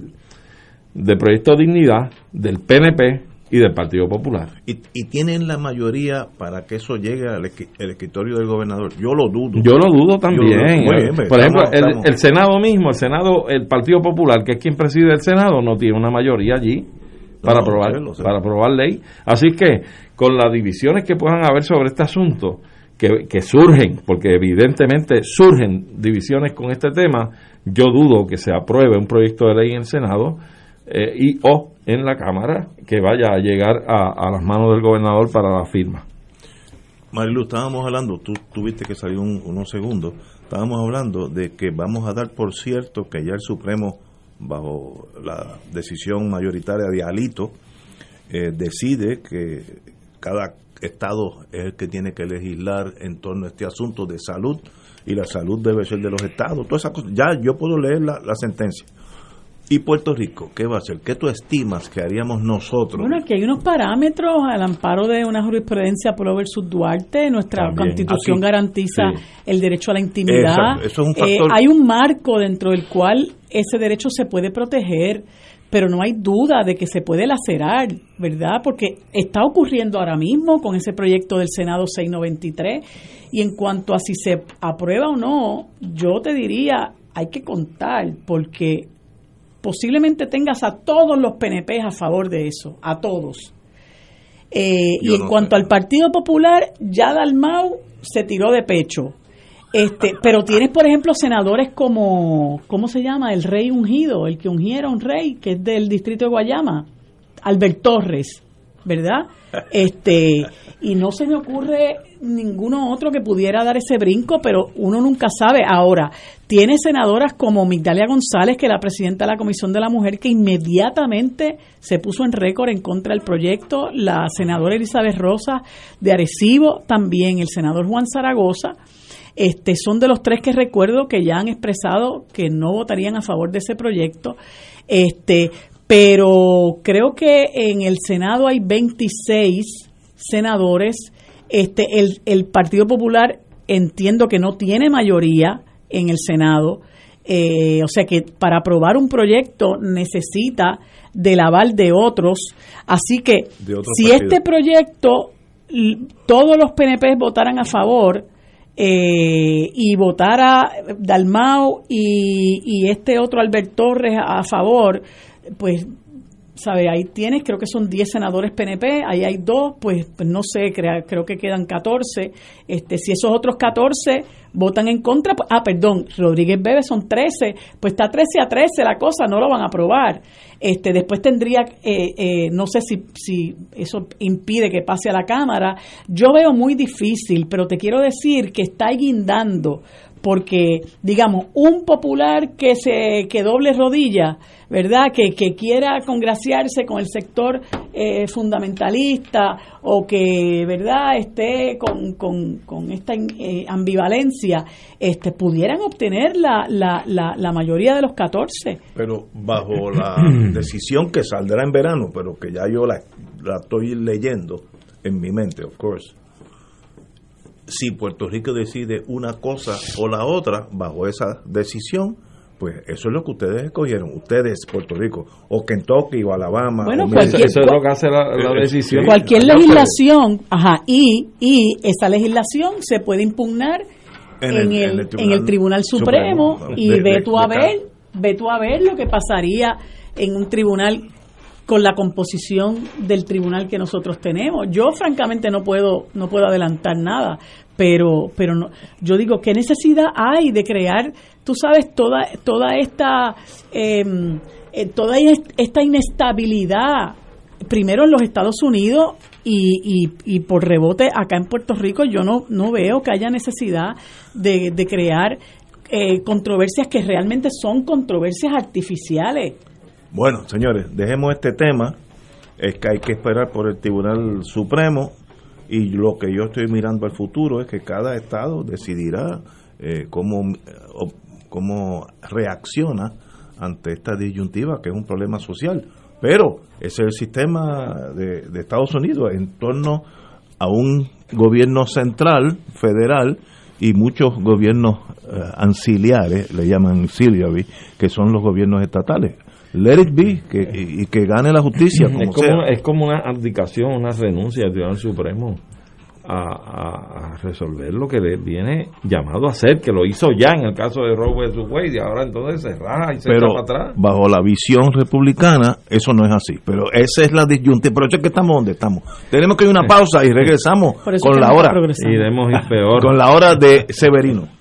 de Proyecto Dignidad, del PNP y del Partido Popular. Y, y tienen la mayoría para que eso llegue al el escritorio del gobernador. Yo lo dudo. Yo lo dudo también. Pues, Por ejemplo, estamos- el, estamos- el Senado mismo, el Senado, el Partido Popular, que es quien preside el Senado, no tiene una mayoría allí para No, aprobar, sé, para aprobar ley. Así que, con las divisiones que puedan haber sobre este asunto, que, que surgen, porque evidentemente surgen divisiones con este tema, yo dudo que se apruebe un proyecto de ley en el Senado eh, y o en la Cámara que vaya a llegar a, las manos del gobernador para la firma. Marilu, estábamos hablando, tú tuviste que salir un- unos segundos, estábamos hablando de que vamos a dar por cierto que ya el Supremo, bajo la decisión mayoritaria de Alito, eh, decide que cada estado es el que tiene que legislar en torno a este asunto de salud y la salud debe ser de los estados. Todas esas cosas. Ya yo puedo leer la sentencia. ¿Y Puerto Rico qué va a hacer? ¿Qué tú estimas que haríamos nosotros? Bueno, aquí hay unos parámetros al amparo de una jurisprudencia Pro versus Duarte. Nuestra También. constitución Aquí. garantiza Sí. el derecho a la intimidad. Exacto, eso es un Eh, factor. hay un marco dentro del cual ese derecho se puede proteger, pero no hay duda de que se puede lacerar, ¿verdad? Porque está ocurriendo ahora mismo con ese proyecto del Senado 693. Y en cuanto a si se aprueba o no, yo te diría, hay que contar porque posiblemente tengas a todos los PNP a favor de eso, a todos. Eh, y en cuanto al Partido Popular, ya Dalmau se tiró de pecho. Este, pero tienes, por ejemplo, senadores como, ¿cómo se llama? El rey ungido, el que ungiera un rey, que es del distrito de Guayama, Albert Torres, ¿verdad? Este, y no se me ocurre ninguno otro que pudiera dar ese brinco, pero uno nunca sabe. Ahora, tiene senadoras como Migdalia González, que es la presidenta de la Comisión de la Mujer, que inmediatamente se puso en récord en contra del proyecto, la senadora Elizabeth Rosa de Arecibo, también el senador Juan Zaragoza. Este, son de los tres que recuerdo que ya han expresado que no votarían a favor de ese proyecto. Este, pero creo que en el Senado hay 26 senadores. Este, el, el Partido Popular entiendo que no tiene mayoría en el Senado. Eh, o sea que para aprobar un proyecto necesita del aval de otros. Así que si este proyecto todos los PNP votaran a favor eh, y votara Dalmau y, y este otro Albert Torres a favor, pues ¿sabe? Ahí tienes, creo que son 10 senadores PNP, ahí hay dos, pues, pues no sé, creo que quedan 14. Este, si esos otros 14 votan en contra, pues, ah, perdón, Rodríguez Bebe son 13, pues está 13 a 13 la cosa, no lo van a aprobar. Este, después tendría, eh, eh, no sé si, si eso impide que pase a la Cámara. Yo veo muy difícil, pero te quiero decir que está guindando porque, digamos, un popular que se que doble rodilla, ¿verdad? Que, que quiera congraciarse con el sector eh, fundamentalista o que, ¿verdad?, esté con, con, con esta eh, ambivalencia, este, pudieran obtener la, la, la, mayoría de los 14. Pero bajo la decisión que saldrá en verano, pero que ya yo la, la estoy leyendo en mi mente, of course si Puerto Rico decide una cosa o la otra bajo esa decisión, pues eso es lo que ustedes escogieron, ustedes Puerto Rico, o Kentucky o Alabama. Bueno, eso es lo que hace la, eh, eh, decisión. Cualquier legislación, ajá, y, y esa legislación se puede impugnar en, el, en, el, Tribunal, Supremo, y ve tú a ver, ve tú a ver lo que pasaría en un tribunal con la composición del tribunal que nosotros tenemos. Yo francamente no puedo no puedo adelantar nada, pero pero no, yo digo qué necesidad hay de crear, tú sabes toda toda esta em, eh, toda esta inestabilidad primero en los Estados Unidos y, y, por rebote acá en Puerto Rico yo no no veo que haya necesidad de, de crear eh, controversias que realmente son controversias artificiales. Bueno, señores, dejemos este tema. Es que hay que esperar por el Tribunal Supremo y lo que yo estoy mirando al futuro es que cada estado decidirá eh, cómo, cómo reacciona ante esta disyuntiva, que es un problema social. Pero ese es el sistema de, Estados Unidos en torno a un gobierno central, federal, y muchos gobiernos eh, anciliares, le llaman auxiliary, que son los gobiernos estatales let it be que, y, que gane la justicia como es como, es como una abdicación una renuncia del Tribunal Supremo a, resolver lo que le viene llamado a hacer que lo hizo ya en el caso de Roe vs Wade y ahora entonces se raja y se pero para atrás. bajo la visión republicana eso no es así. Pero esa es la disyuntiva. Por eso es que estamos donde estamos. Tenemos que ir a una pausa y regresamos con la hora. y peor. Con la hora de Severino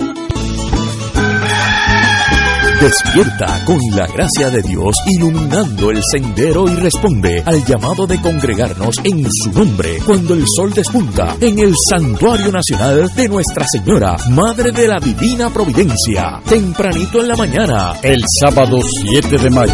Despierta con la gracia de Dios iluminando el sendero y responde al llamado de congregarnos en su nombre cuando el sol despunta en el Santuario Nacional de Nuestra Señora, Madre de la Divina Providencia, tempranito en la mañana, el sábado 7 de mayo.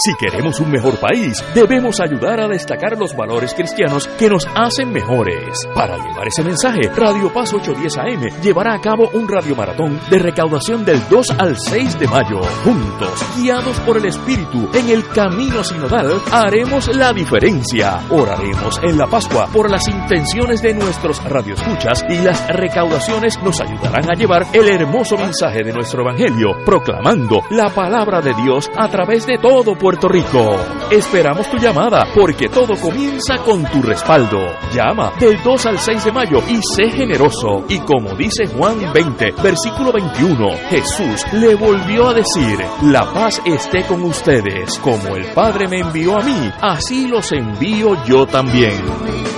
Si queremos un mejor país, debemos ayudar a destacar los valores cristianos que nos hacen mejores. Para llevar ese mensaje, Radio Paz 810 AM llevará a cabo un radiomaratón de recaudación del 2 al 6 de mayo. Juntos, guiados por el Espíritu, en el camino sinodal, haremos la diferencia. Oraremos en la Pascua por las intenciones de nuestros radioescuchas y las recaudaciones nos ayudarán a llevar el hermoso mensaje de nuestro Evangelio, proclamando la palabra de Dios a través de todo Puerto Rico. Esperamos tu llamada porque todo comienza con tu respaldo. Llama del 2 al 6 de mayo y sé generoso. Y como dice Juan 20, versículo 21, Jesús le volvió a decir, la paz esté con ustedes. Como el Padre me envió a mí, así los envío yo también.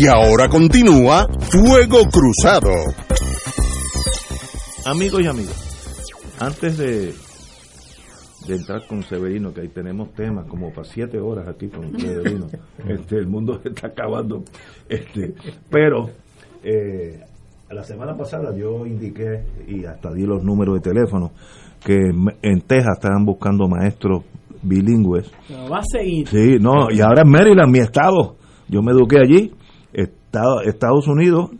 Y ahora continúa Fuego Cruzado. Amigos y amigas, antes de, de entrar con Severino, que ahí tenemos temas como para siete horas aquí con Severino, este, el mundo se está acabando, este, pero eh, la semana pasada yo indiqué y hasta di los números de teléfono que en Texas estaban buscando maestros bilingües. Pero va a seguir. Sí, no, y ahora en Maryland, mi estado, yo me eduqué allí, Estados Unidos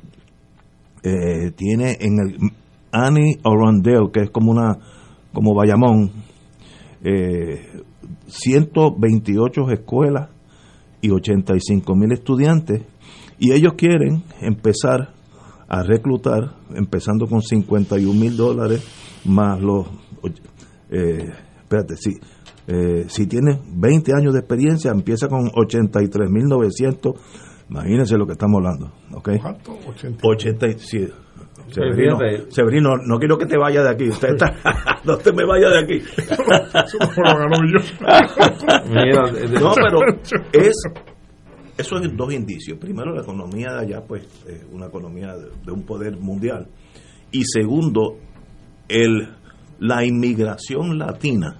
eh, tiene en el Annie Arundel, que es como una, como Bayamón, eh, 128 escuelas y 85 mil estudiantes, y ellos quieren empezar a reclutar, empezando con 51 mil dólares, más los, eh, espérate, eh, si tienes 20 años de experiencia, empieza con 83 mil 900, imagínense lo que estamos hablando, ¿ok? ¿Cuánto? 80. 87. Severino. Severino, no quiero que te vayas de aquí. Usted está, no te me vayas de aquí. Eso lo ganó yo. No, pero es eso es dos indicios. Primero, la economía de allá, pues, es una economía de, de un poder mundial. Y segundo, el la inmigración latina,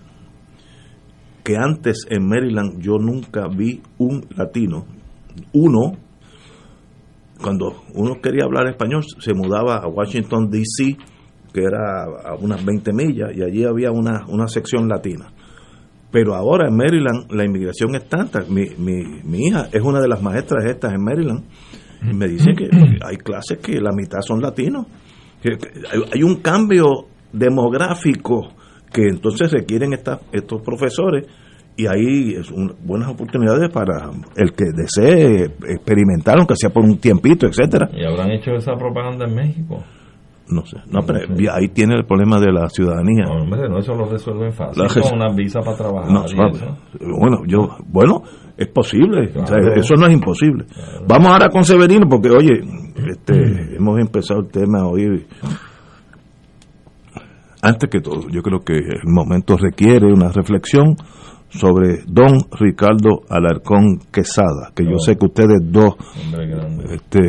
que antes en Maryland yo nunca vi un latino. Uno, cuando uno quería hablar español, se mudaba a Washington, D.C., que era a unas 20 millas, y allí había una, una sección latina. Pero ahora en Maryland la inmigración es tanta. Mi, mi, mi hija es una de las maestras estas en Maryland, y me dice que hay clases que la mitad son latinos. Hay un cambio demográfico que entonces requieren esta- estos profesores y ahí es un- buenas oportunidades para el que desee experimentar, aunque sea por un tiempito, etcétera. ¿Y habrán hecho esa propaganda en México? No sé, no, pero ahí tiene el problema de la ciudadanía. No, hombre, no, eso lo resuelven fácil. La Con una visa para trabajar. No, y eso. bueno, yo, bueno, es posible, o sea, Claro. eso no es imposible. Vamos ahora con Severino, porque oye, este, hemos empezado el tema hoy. Antes que todo, yo creo que el momento requiere una reflexión sobre don Ricardo Alarcón Quesada, que yo Oh. sé que ustedes dos, este,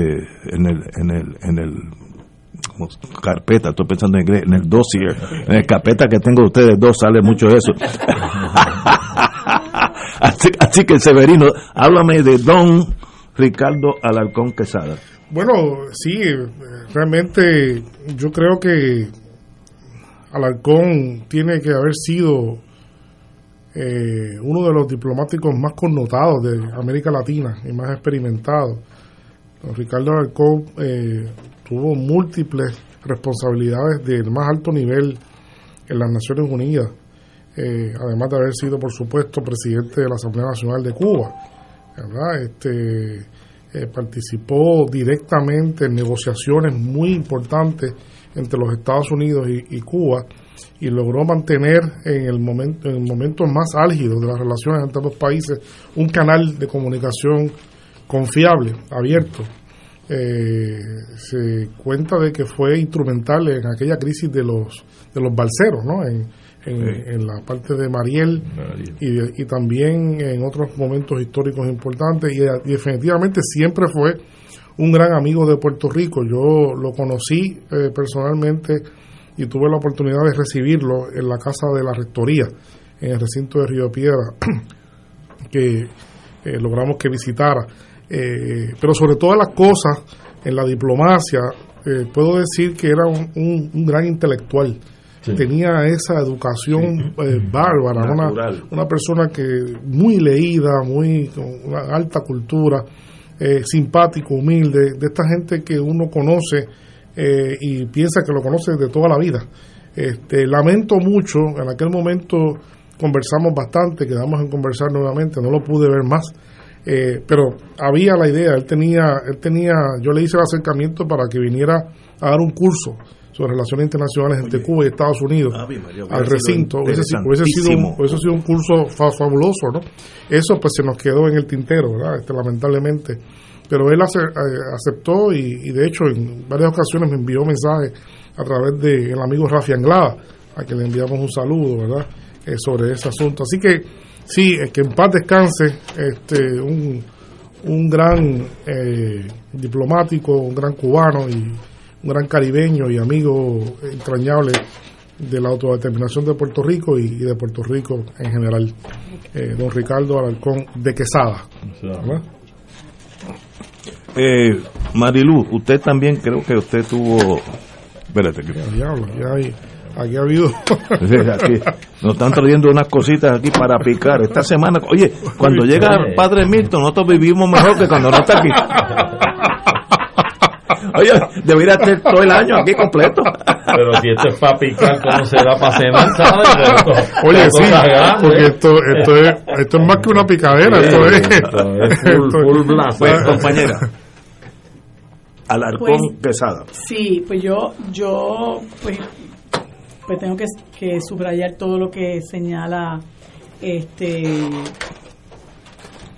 en el, en el, en el carpeta, estoy pensando en inglés, en el dossier, en el carpeta que tengo de ustedes dos sale mucho eso. así, así que Severino, háblame de don Ricardo Alarcón Quesada. Bueno, sí, eh, realmente yo creo que Alarcón tiene que haber sido eh, uno de los diplomáticos más connotados de América Latina y más experimentados. Don Ricardo Alarcón eh, tuvo múltiples responsabilidades del más alto nivel en las Naciones Unidas, eh, además de haber sido, por supuesto, presidente de la Asamblea Nacional de Cuba. ¿verdad? Este, eh, participó directamente en negociaciones muy importantes entre los Estados Unidos y Cuba y logró mantener en el momento en el momento más álgido de las relaciones entre los países un canal de comunicación confiable, abierto. Eh, se cuenta de que fue instrumental en aquella crisis de los de los balseros, ¿no? En, en, en la parte de Mariel y también en otros momentos históricos importantes y, y definitivamente siempre fue un gran amigo de Puerto Rico. Yo lo conocí eh, personalmente y tuve la oportunidad de recibirlo en la casa de la rectoría en el recinto de Río Piedra que eh, logramos que visitara. Eh, pero sobre todas las cosas, en la diplomacia, eh, puedo decir que era un, un- un gran intelectual. Tenía esa educación eh, bárbara, una, Natural. una persona que muy leída, muy con una alta cultura, simpático, humilde, de esta gente que uno conoce eh, y piensa que lo conoce de toda la vida. Este, lamento mucho, en aquel momento conversamos bastante, quedamos en conversar nuevamente, no lo pude ver más, eh, pero había la idea, él tenía, él tenía, yo le hice el acercamiento para que viniera a dar un curso sobre relaciones internacionales entre Cuba y Estados Unidos María, hubiera al recinto, hubiese, sido- hubiese sido un, hubiese sido un curso fa- fabuloso, ¿no? Eso pues se nos quedó en el tintero, ¿verdad? Este, lamentablemente. Pero él ace- eh, aceptó y, y de hecho en varias ocasiones me envió mensajes a través del amigo Rafi Anglada, a quien le enviamos un saludo, ¿verdad? Eh, sobre ese asunto. Así que sí, eh, que en paz descanse este, un, un gran eh, diplomático, un gran cubano y un gran caribeño y amigo entrañable de la autodeterminación de Puerto Rico y, y de Puerto Rico en general, eh, don Ricardo Alarcón de Quesada. ¿verdad? Eh, Marilu, usted también creo que usted tuvo... Espérate, que... Diablo, ya hay Aquí ha habido. Aquí nos están trayendo unas cositas aquí para picar. Esta semana, oye, cuando llega el padre Milton, nosotros vivimos mejor que cuando no está aquí. Oye, debería estar todo el año aquí completo. Pero si esto es para picar, ¿cómo será para cenar? ¿sabes? Oye, sí, porque esto, esto, es, esto es más que una picadera. Esto es, Esto es full- full blast. Pues, compañera, Alarcón Pues- Quesada. Sí, pues yo, yo pues, pues tengo que, que subrayar todo lo que señala este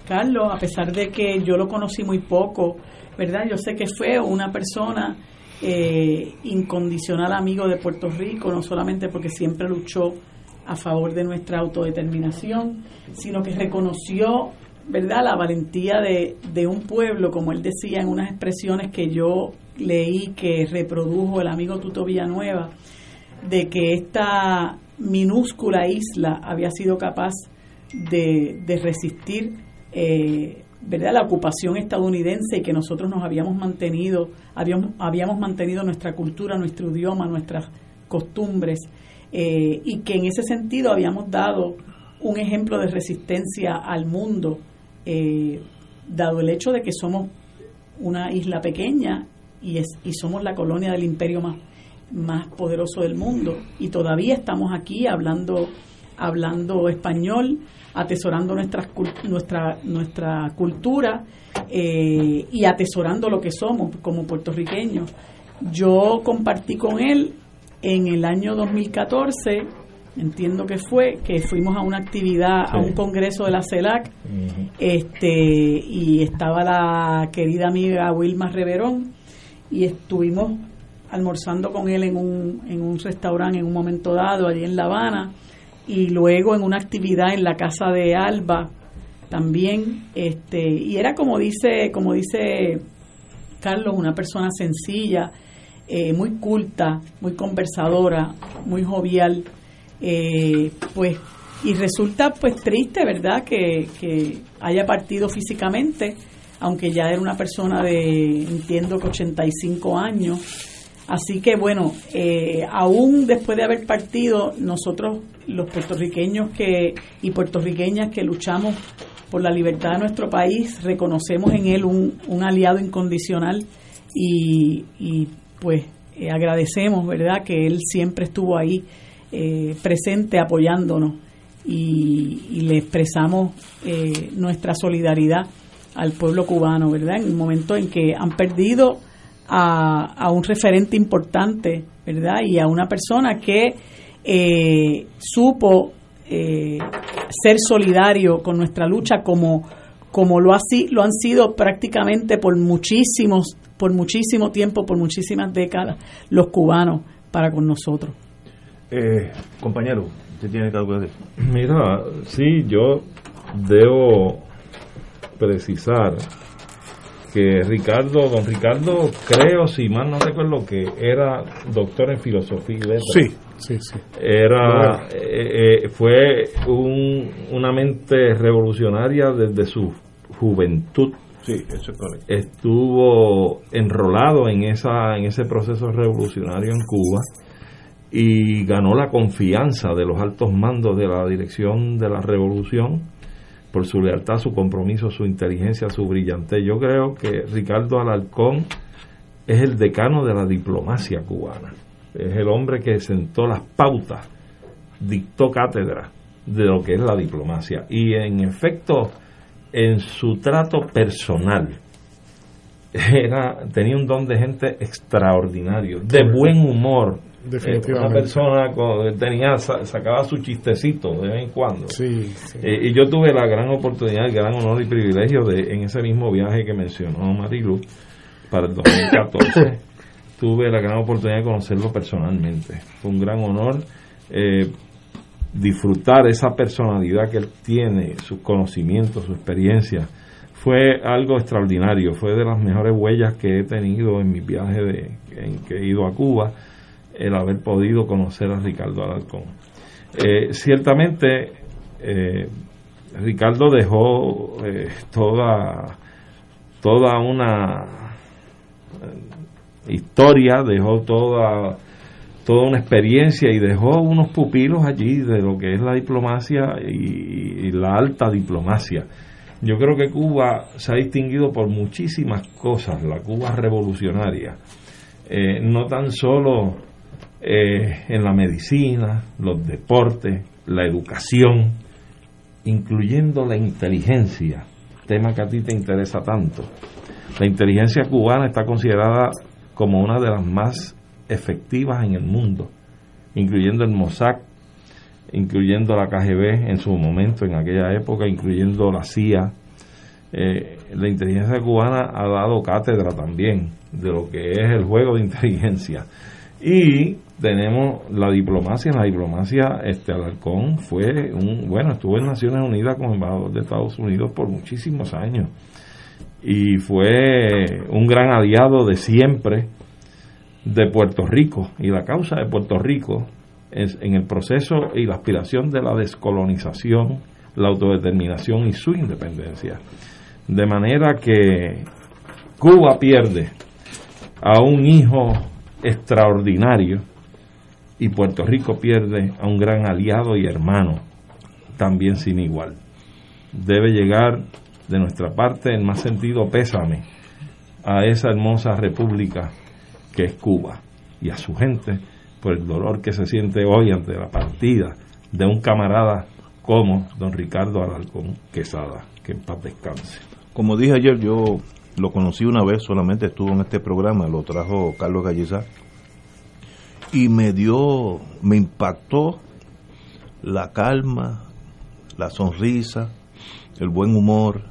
Carlos, a pesar de que yo lo conocí muy poco, ¿verdad? Yo sé que fue una persona eh, incondicional amigo de Puerto Rico, no solamente porque siempre luchó a favor de nuestra autodeterminación, sino que reconoció, ¿verdad?, la valentía de, de un pueblo, como él decía en unas expresiones que yo leí que reprodujo el amigo Tuto Villanueva, de que esta minúscula isla había sido capaz de, de resistir eh, ¿verdad? la ocupación estadounidense y que nosotros nos habíamos mantenido, habíamos, habíamos mantenido nuestra cultura, nuestro idioma, nuestras costumbres, eh, y que en ese sentido habíamos dado un ejemplo de resistencia al mundo, eh, dado el hecho de que somos una isla pequeña y, es, y somos la colonia del imperio más, más poderoso del mundo. Y todavía estamos aquí hablando, hablando español, atesorando nuestras nuestra, nuestra cultura eh, y atesorando lo que somos como puertorriqueños. Yo compartí con él en el año 2014, entiendo que fue, que fuimos a una actividad, a un congreso de la CELAC, este y estaba la querida amiga Wilma Reverón y estuvimos almorzando con él en un, en un restaurante en un momento dado allí en La Habana y luego en una actividad en la casa de Alba también este y era como dice como dice Carlos una persona sencilla eh, muy culta muy conversadora muy jovial eh, pues y resulta pues triste verdad que, que haya partido físicamente aunque ya era una persona de entiendo que 85 años Así que bueno, eh, aún después de haber partido, nosotros los puertorriqueños que y puertorriqueñas que luchamos por la libertad de nuestro país, reconocemos en él un, un aliado incondicional y, y, pues eh, agradecemos, ¿verdad?, que él siempre estuvo ahí eh, presente apoyándonos y, y le expresamos nuestra solidaridad al pueblo cubano, ¿verdad?, en el momento en que han perdido a, a un referente importante, ¿verdad? Y a una persona que eh, supo eh, ser solidario con nuestra lucha como, como lo, ha, si- lo han sido prácticamente por muchísimos, por muchísimo tiempo, por muchísimas décadas, los cubanos para con nosotros. Eh, compañero, usted tiene algo que decir. Mira, sí, yo debo precisar que Ricardo, don Ricardo, creo, si mal no recuerdo, que era doctor en filosofía y letras. Sí, sí, sí. Era, eh, eh, fue un- una mente revolucionaria desde su juventud. Sí, eso es correcto. Estuvo enrolado en, esa, en ese proceso revolucionario en Cuba y ganó la confianza de los altos mandos de la dirección de la revolución por su lealtad, su compromiso, su inteligencia, su brillantez. Yo creo que Ricardo Alarcón es el decano de la diplomacia cubana. Es el hombre que sentó las pautas, dictó cátedra de lo que es la diplomacia. Y en efecto, en su trato personal, era, tenía un don de gente extraordinario, de buen humor. Definitivamente. Eh, una persona con- tenía sa- sacaba su chistecito de vez en cuando. Eh, y yo tuve la gran oportunidad, el gran honor y privilegio de en ese mismo viaje que mencionó Marilu para el 2014 tuve la gran oportunidad de conocerlo personalmente. Fue un gran honor eh, disfrutar esa personalidad que él tiene, sus conocimientos, su experiencia. Fue algo extraordinario, fue de las mejores huellas que he tenido en mi viaje de, en que he ido a Cuba, el haber podido conocer a Ricardo Alarcón. Eh, ciertamente, eh, Ricardo dejó eh, toda, toda una historia, dejó toda, toda una experiencia y dejó unos pupilos allí de lo que es la diplomacia y, la alta diplomacia. Yo creo que Cuba se ha distinguido por muchísimas cosas, la Cuba revolucionaria, no tan solo eh, en la medicina, los deportes, la educación, incluyendo la inteligencia, tema que a ti te interesa tanto. La inteligencia cubana está considerada como una de las más efectivas en el mundo, incluyendo el Mossad, incluyendo la KGB en su momento, en aquella época, incluyendo la CIA. Eh, la inteligencia cubana ha dado cátedra también de lo que es el juego de inteligencia. Y tenemos la diplomacia, en la diplomacia este Alarcón fue un, bueno, estuvo en Naciones Unidas como embajador de Estados Unidos por muchísimos años. Y fue un gran aliado de siempre de Puerto Rico. Y la causa de Puerto Rico es en el proceso y la aspiración de la descolonización, la autodeterminación y su independencia. De manera que Cuba pierde a un hijo extraordinario y Puerto Rico pierde a un gran aliado y hermano, también sin igual. Debe llegar de nuestra parte el más sentido pésame a esa hermosa república que es Cuba y a su gente por el dolor que se siente hoy ante la partida de un camarada como don Ricardo Alarcón Quesada, que en paz descanse. Como dije ayer, yo lo conocí una vez, solamente estuvo en este programa, lo trajo Carlos Gallizá, y me dio, me impactó la calma, la sonrisa, el buen humor,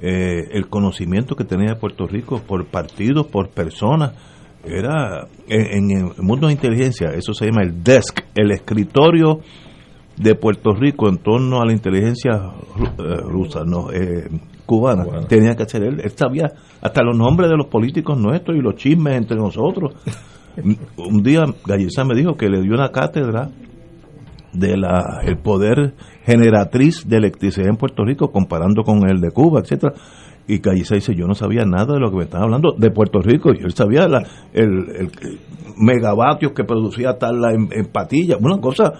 eh, el conocimiento que tenía de Puerto Rico por partidos, por personas. Era en, en, el mundo de inteligencia, eso se llama el desk, el escritorio de Puerto Rico en torno a la inteligencia eh, rusa, no, eh, cubana. Tenía que hacer él, él sabía hasta los nombres de los políticos nuestros y los chismes entre nosotros. Un día Gallesa me dijo que le dio una cátedra de la el poder generatriz de electricidad en Puerto Rico comparando con el de Cuba, etcétera. Y Gallesa dice, yo no sabía nada de lo que me estaban hablando de Puerto Rico. Y él sabía la, el, el, megavatios que producía tal la en, en patilla. Una cosa,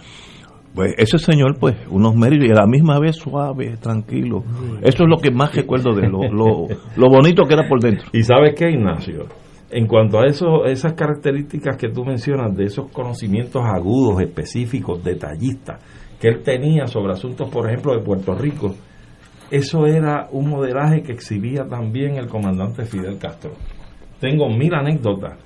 pues ese señor, pues, unos méritos y a la misma vez suave, tranquilo. Eso es lo que más recuerdo de lo, lo, lo bonito que era por dentro. ¿Y sabes qué, Ignacio? en cuanto a eso, esas características que tú mencionas, de esos conocimientos agudos, específicos, detallistas, que él tenía sobre asuntos, por ejemplo, de Puerto Rico, eso era un modelaje que exhibía también el comandante Fidel Castro. Tengo mil anécdotas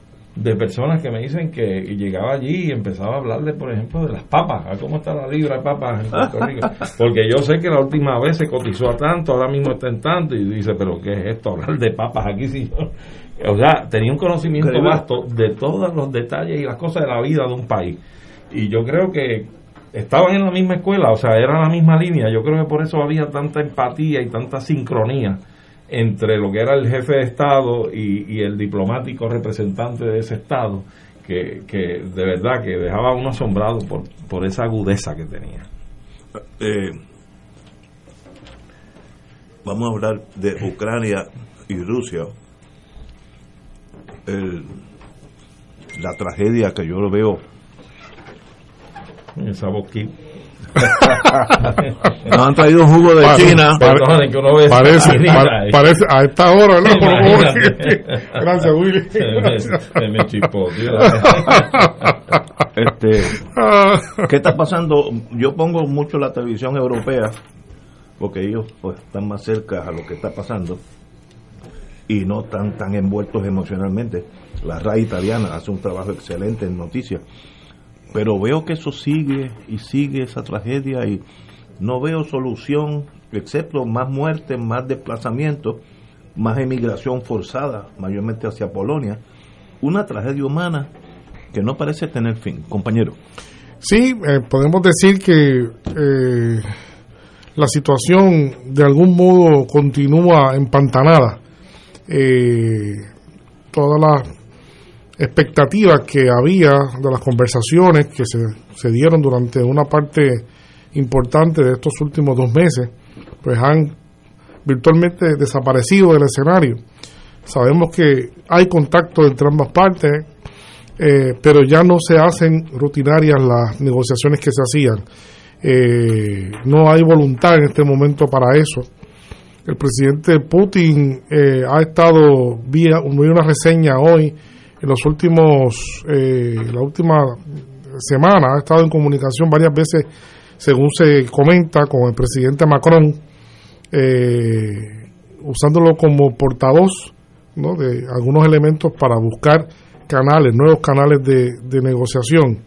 de personas que me dicen que llegaba allí y empezaba a hablarle, por ejemplo, de las papas, a cómo está la libra de papas en Puerto Rico. Porque yo sé que la última vez se cotizó a tanto, ahora mismo está en tanto, y dice, pero ¿qué es esto? Hablar de papas aquí, si yo o sea, tenía un conocimiento vasto de todos los detalles y las cosas de la vida de un país. Y yo creo que estaban en la misma escuela, o sea, era la misma línea. Yo creo que por eso había tanta empatía y tanta sincronía entre lo que era el jefe de Estado y, y el diplomático representante de ese Estado, que, que, de verdad que dejaba a uno asombrado por, por esa agudeza que tenía. Eh, vamos a hablar de Ucrania y Rusia el, la tragedia que yo lo veo esa boquita. Nos han traído un jugo de China. Perdón, que uno ve parece, parece a esta hora, ¿no? Imagínate. Gracias, Willy. Se me, se me chipó, tío. Este, ¿Qué está pasando? Yo pongo mucho la televisión europea porque ellos pues, están más cerca a lo que está pasando y no están tan envueltos emocionalmente. La RAI italiana hace un trabajo excelente en noticias, pero veo que eso sigue y sigue esa tragedia y no veo solución excepto más muerte, más desplazamiento, más emigración forzada, mayormente hacia Polonia. Una tragedia humana que no parece tener fin, compañero. Sí, eh, podemos decir que eh, la situación de algún modo continúa empantanada. Eh, todas las expectativas que había de las conversaciones que se, se dieron durante una parte importante de estos últimos dos meses, pues han virtualmente desaparecido del escenario. Sabemos que hay contacto entre ambas partes, eh, pero ya no se hacen rutinarias las negociaciones que se hacían. Eh, no hay voluntad en este momento para eso. El presidente Putin eh, ha estado, vía una reseña hoy, en los últimos, la última semana, ha estado en comunicación varias veces, según se comenta, con el presidente Macron, usándolo como portavoz ¿no? de algunos elementos para buscar canales, nuevos canales de, negociación.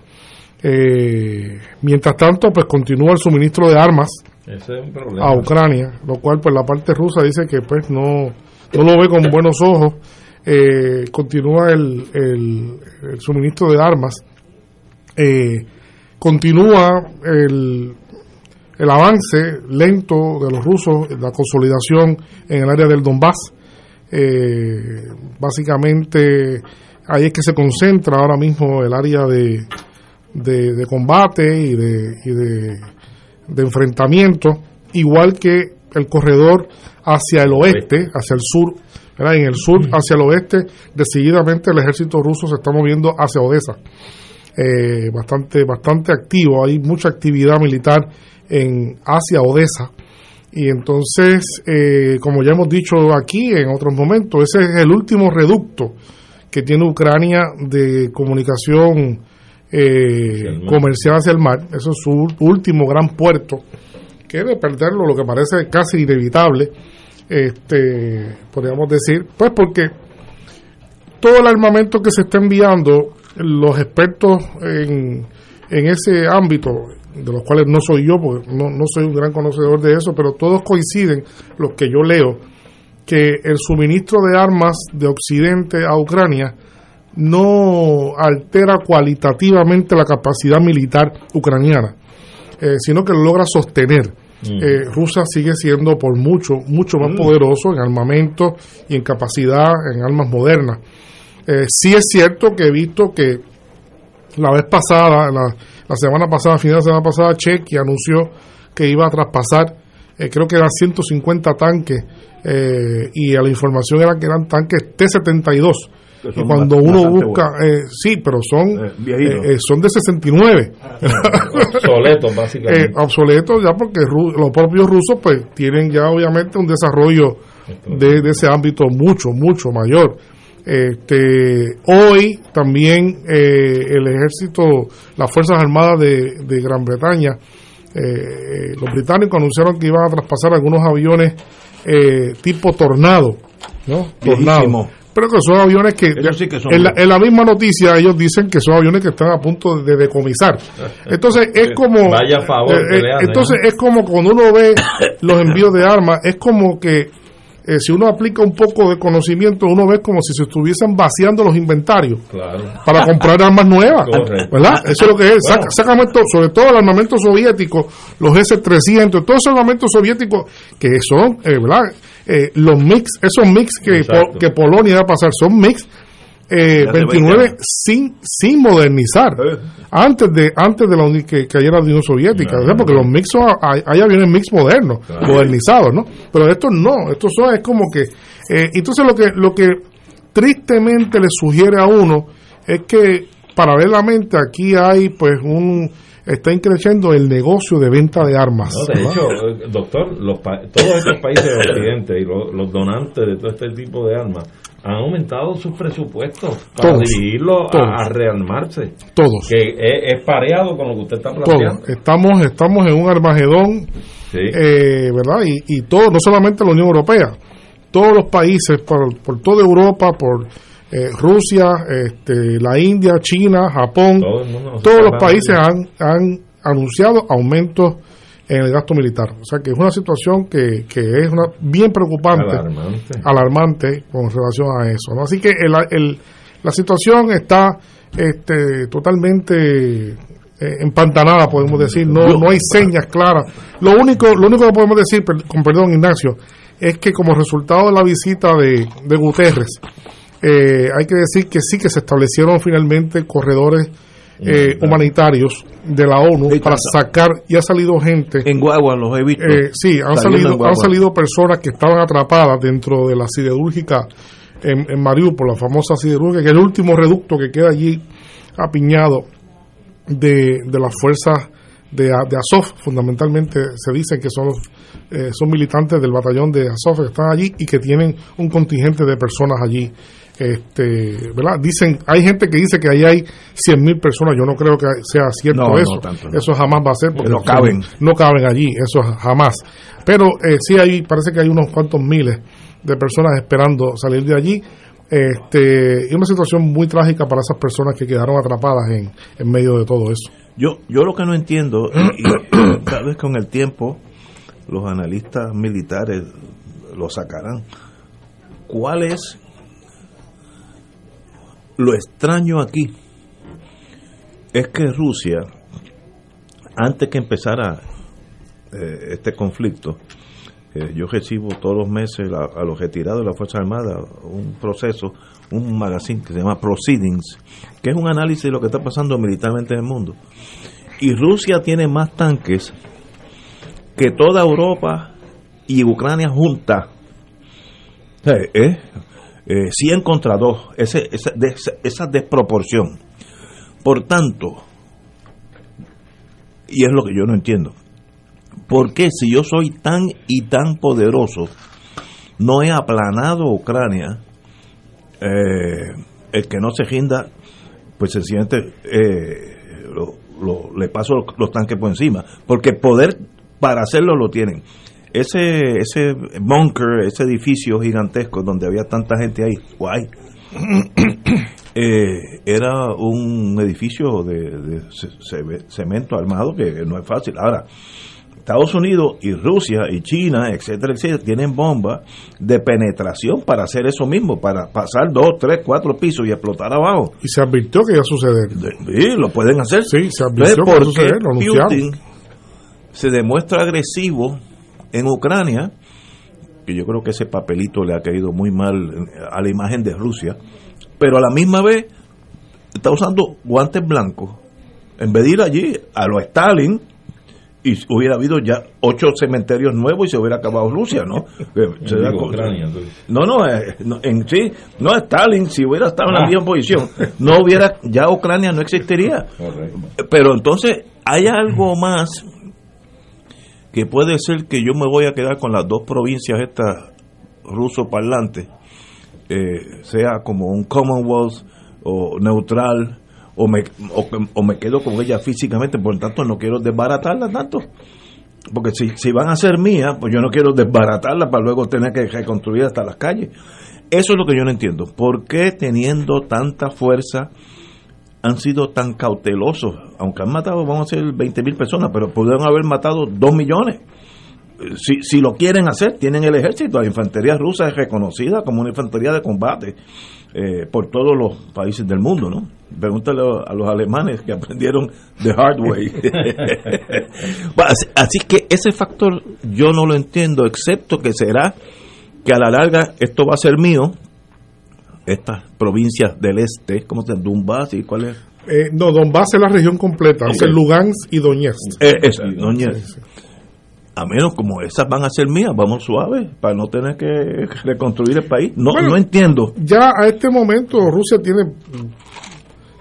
Eh, mientras tanto, pues continúa el suministro de armas a Ucrania, lo cual pues la parte rusa dice que pues no, no lo ve con buenos ojos. Eh, continúa el, el, suministro de armas. Eh, continúa el, el avance lento de los rusos, la consolidación en el área del Donbass. básicamente ahí es que se concentra ahora mismo el área de, de, combate y, de, y de, enfrentamiento, igual que el corredor hacia el oeste, hacia el sur, en el sur hacia el oeste, decididamente el ejército ruso se está moviendo hacia Odessa. Eh, bastante, bastante activo, hay mucha actividad militar en hacia Odessa. Y entonces, eh, como ya hemos dicho aquí en otros momentos, ese es el último reducto que tiene Ucrania de comunicación eh, comercial hacia el mar. Eso es su último gran puerto, que de perderlo lo que parece casi inevitable, este, podríamos decir, pues porque todo el armamento que se está enviando, los expertos en, en ese ámbito, de los cuales no soy yo, porque no, no soy un gran conocedor de eso, pero todos coinciden, los que yo leo, que el suministro de armas de Occidente a Ucrania no altera cualitativamente la capacidad militar ucraniana, eh, sino que lo logra sostener. Mm. Eh, Rusia sigue siendo por mucho, mucho más mm. poderoso en armamento y en capacidad en armas modernas. Eh, sí es cierto que he visto que la vez pasada, la, la semana pasada, final de la semana pasada, Chequia anunció que iba a traspasar, creo que eran 150 tanques eh, y a la información era que eran tanques T-72. Y cuando uno busca, eh, sí, pero son eh, son de 69. obsoletos, básicamente. obsoletos ya porque los propios rusos pues tienen ya obviamente un desarrollo de, ese ámbito mucho, mucho mayor. Este, hoy también el ejército, las Fuerzas Armadas de, de Gran Bretaña, los británicos anunciaron que iban a traspasar algunos aviones eh, tipo tornado, ¿no? Tornado. Pero que son aviones que, en, la, misma noticia ellos dicen que son aviones que están a punto de decomisar. Entonces es como... Vaya favor. Eh, eh, entonces es como cuando uno ve los envíos de armas, es como que eh, si uno aplica un poco de conocimiento, uno ve como si se estuviesen vaciando los inventarios para comprar armas nuevas. ¿Verdad? Eso es lo que es. sobre todo el armamento soviético, los S-300, todos esos armamentos soviéticos que son, eh, ¿verdad? Eh, los mix, esos mix que, que Polonia va a pasar, son mix 29 eh, sin sin modernizar. Antes de antes de la que cayera la Unión Soviética porque los mix hay, aviones mix modernos modernizados no pero estos no estos son es como que eh, entonces lo que lo que tristemente le sugiere a uno es que paralelamente aquí hay pues un está increciendo el negocio de venta de armas. de hecho, eh, doctor, los todos estos países del Occidente y los, donantes de todo este tipo de armas han aumentado sus presupuestos para dirigirlo a, rearmarse. Todos. Que es, pareado con lo que usted está planteando. Estamos, estamos en un armagedón, eh, ¿verdad? Y, y todo, no solamente la Unión Europea, todos los países, por, por toda Europa, por eh, Rusia, este, la India, China, Japón, todos los países han, han anunciado aumentos en el gasto militar. O sea que es una situación que, que es una bien preocupante, alarmante, con relación a eso. ¿no? Así que el, el, la situación está este, totalmente eh, empantanada, podemos decir. No, no hay señas claras. Lo único, lo único que podemos decir, con perdón Ignacio, es que como resultado de la visita de, de Guterres, eh, hay que decir que sí que se establecieron finalmente corredores eh, humanitarios de la ONU para sacar y ha salido gente en Guagua los he visto. eh, sí han salido han salido personas que estaban atrapadas dentro de la siderúrgica en, en Mariupol la famosa siderúrgica que es el último reducto que queda allí apiñado de, de las fuerzas de, de Azov, fundamentalmente se dice que son, los, eh, son militantes del batallón de Azov que están allí y que tienen un contingente de personas allí. Este, ¿verdad? Dicen, hay gente que dice que ahí hay 100.000 personas, yo no creo que sea cierto No, no, eso, tanto no. eso jamás va a ser porque No caben. no caben allí, eso jamás. Pero eh, sí hay, parece que hay unos cuantos miles de personas esperando salir de allí. Este, y una situación muy trágica para esas personas que quedaron atrapadas en, en medio de todo eso. Yo, yo lo que no entiendo, y, y tal vez con el tiempo los analistas militares lo sacarán, ¿cuál es lo extraño aquí? Es que Rusia, antes que empezara eh, este conflicto, eh, yo recibo todos los meses a, a los retirados de la Fuerza Armada un proceso, un magazine que se llama Proceedings, que es un análisis de lo que está pasando militarmente en el mundo. Y Rusia tiene más tanques que toda Europa y Ucrania junta. Eh, eh, eh, 100 contra 2, ese, esa, de- esa- esa desproporción. Por tanto, y es lo que yo no entiendo, ¿por qué si yo soy tan y tan poderoso, no he aplanado Ucrania, eh, el que no se rinda, pues sencillamente eh, lo- le paso los, tanques por encima, porque poder para hacerlo lo tienen. Ese, ese bunker, ese edificio gigantesco donde había tanta gente ahí, guay, eh, era un edificio de, de ce- ce- cemento armado que no es fácil. Ahora, Estados Unidos y Rusia y China, etcétera, etcétera, tienen bombas de penetración para hacer eso mismo, para pasar dos, tres, cuatro pisos y explotar abajo. Y se advirtió que iba a suceder. Sí, lo pueden hacer. Sí, se advirtió que iba a ¿por suceder, lo. Putin se demuestra agresivo en Ucrania? Que yo creo que ese papelito le ha caído muy mal a la imagen de Rusia, pero a la misma vez está usando guantes blancos. En vez de ir allí a lo Stalin, y hubiera habido ya ocho cementerios nuevos y se hubiera acabado Rusia, ¿no? Que se da Digo, con- Ucrania, tú. no, no, eh, no, en sí, no Stalin, si hubiera estado en la Ah. misma posición, no hubiera, ya Ucrania no existiría. Pero entonces, hay algo más que puede ser que yo me voy a quedar con las dos provincias estas ruso parlantes, eh, sea como un Commonwealth o neutral, o me, o, me quedo con ella físicamente, por lo tanto no quiero desbaratarla tanto. Porque si, si van a ser mías, pues yo no quiero desbaratarla para luego tener que reconstruir hasta las calles. Eso es lo que yo no entiendo. ¿Por qué teniendo tanta fuerza han sido tan cautelosos? Aunque han matado, vamos a ser 20 mil personas, pero pudieron haber matado 2 millones. Eh, Si, si lo quieren hacer, tienen el ejército. La infantería rusa es reconocida como una infantería de combate eh, por todos los países del mundo, ¿no? Pregúntale a los alemanes que aprendieron the hard way. Así, así que ese factor yo no lo entiendo, excepto que será que a la larga esto va a ser mío, estas provincias del este, ¿cómo se llama? Donbass y cuál es? Eh, no, Donbass es la región completa, es Lugansk y Donetsk. Eh, esa, Donetsk. A menos como esas van a ser mías, vamos suaves, para no tener que reconstruir el país. No, Bueno, no entiendo. Ya a este momento Rusia tiene,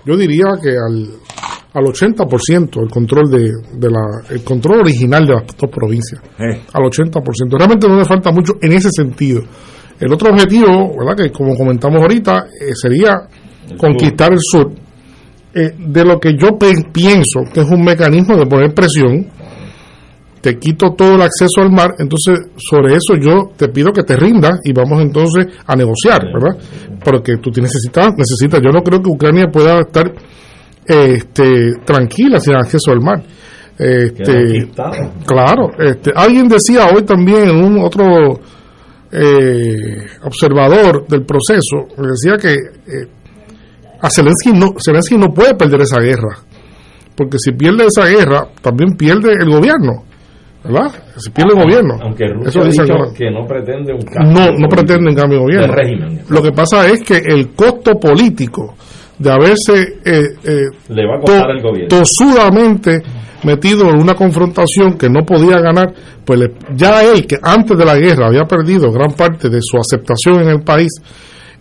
yo diría que al, al 80% el control de, de la, el control original de las dos provincias. Eh. Al 80%. Realmente no le falta mucho en ese sentido. El otro objetivo, ¿verdad? Que como comentamos ahorita, eh, sería conquistar el sur. Eh, de lo que yo pienso que es un mecanismo de poner presión, te quito todo el acceso al mar, entonces sobre eso yo te pido que te rindas y vamos entonces a negociar, ¿verdad? Porque tú te necesitas, necesitas, yo no creo que Ucrania pueda estar este, tranquila sin acceso al mar. Este, claro, este, alguien decía hoy también en un otro eh, observador del proceso, decía que eh, a Zelensky no, Zelensky no puede perder esa guerra, porque si pierde esa guerra, también pierde el gobierno, ¿verdad? Si pierde el gobierno. Aunque Rusia Eso ha dice dicho que no pretende un cambio. no, no pretende un cambio de gobierno. De régimen. Lo que pasa es que el costo político de haberse eh, eh, Le va a costar to- el gobierno. tosudamente metido en una confrontación que no podía ganar, pues ya él, que antes de la guerra había perdido gran parte de su aceptación en el país,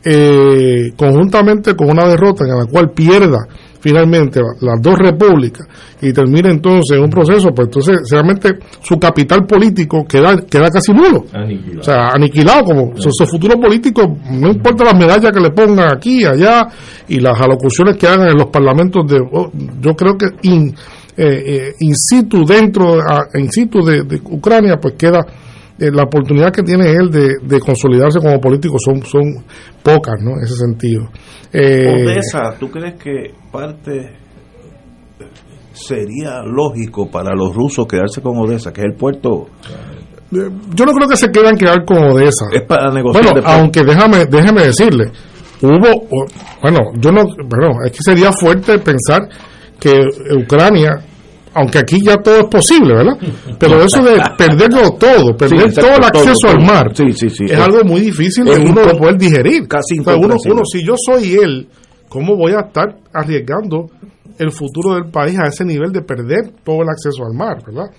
eh, conjuntamente con una derrota en la cual pierda finalmente las dos repúblicas y termina entonces un proceso, pues entonces realmente su capital político queda queda casi nulo. Aniquilado. O sea, aniquilado como su, su futuro político, no importa las medallas que le pongan aquí, allá y las alocuciones que hagan en los parlamentos de oh, yo creo que in, eh, eh, in situ dentro in situ de, de Ucrania pues queda eh, la oportunidad que tiene él de, de consolidarse como político son son pocas, ¿no? En ese sentido. Eh, Odessa, ¿tú crees que parte sería lógico para los rusos quedarse con Odessa, que es el puerto? yo no creo que se quieran quedar con Odessa. Es para negociar Bueno, después. aunque déjame, déjeme decirle, hubo, bueno, yo no, bueno, es que sería fuerte pensar que Ucrania, aunque aquí ya todo es posible, ¿verdad? Pero eso de perderlo todo, perder exacto, todo el acceso todo, al mar, Sí, sí, sí. es algo muy difícil de uno incom- poder digerir. casi O sea, uno, uno, si yo soy él, ¿cómo voy a estar arriesgando el futuro del país a ese nivel de perder todo el acceso al mar, ¿verdad?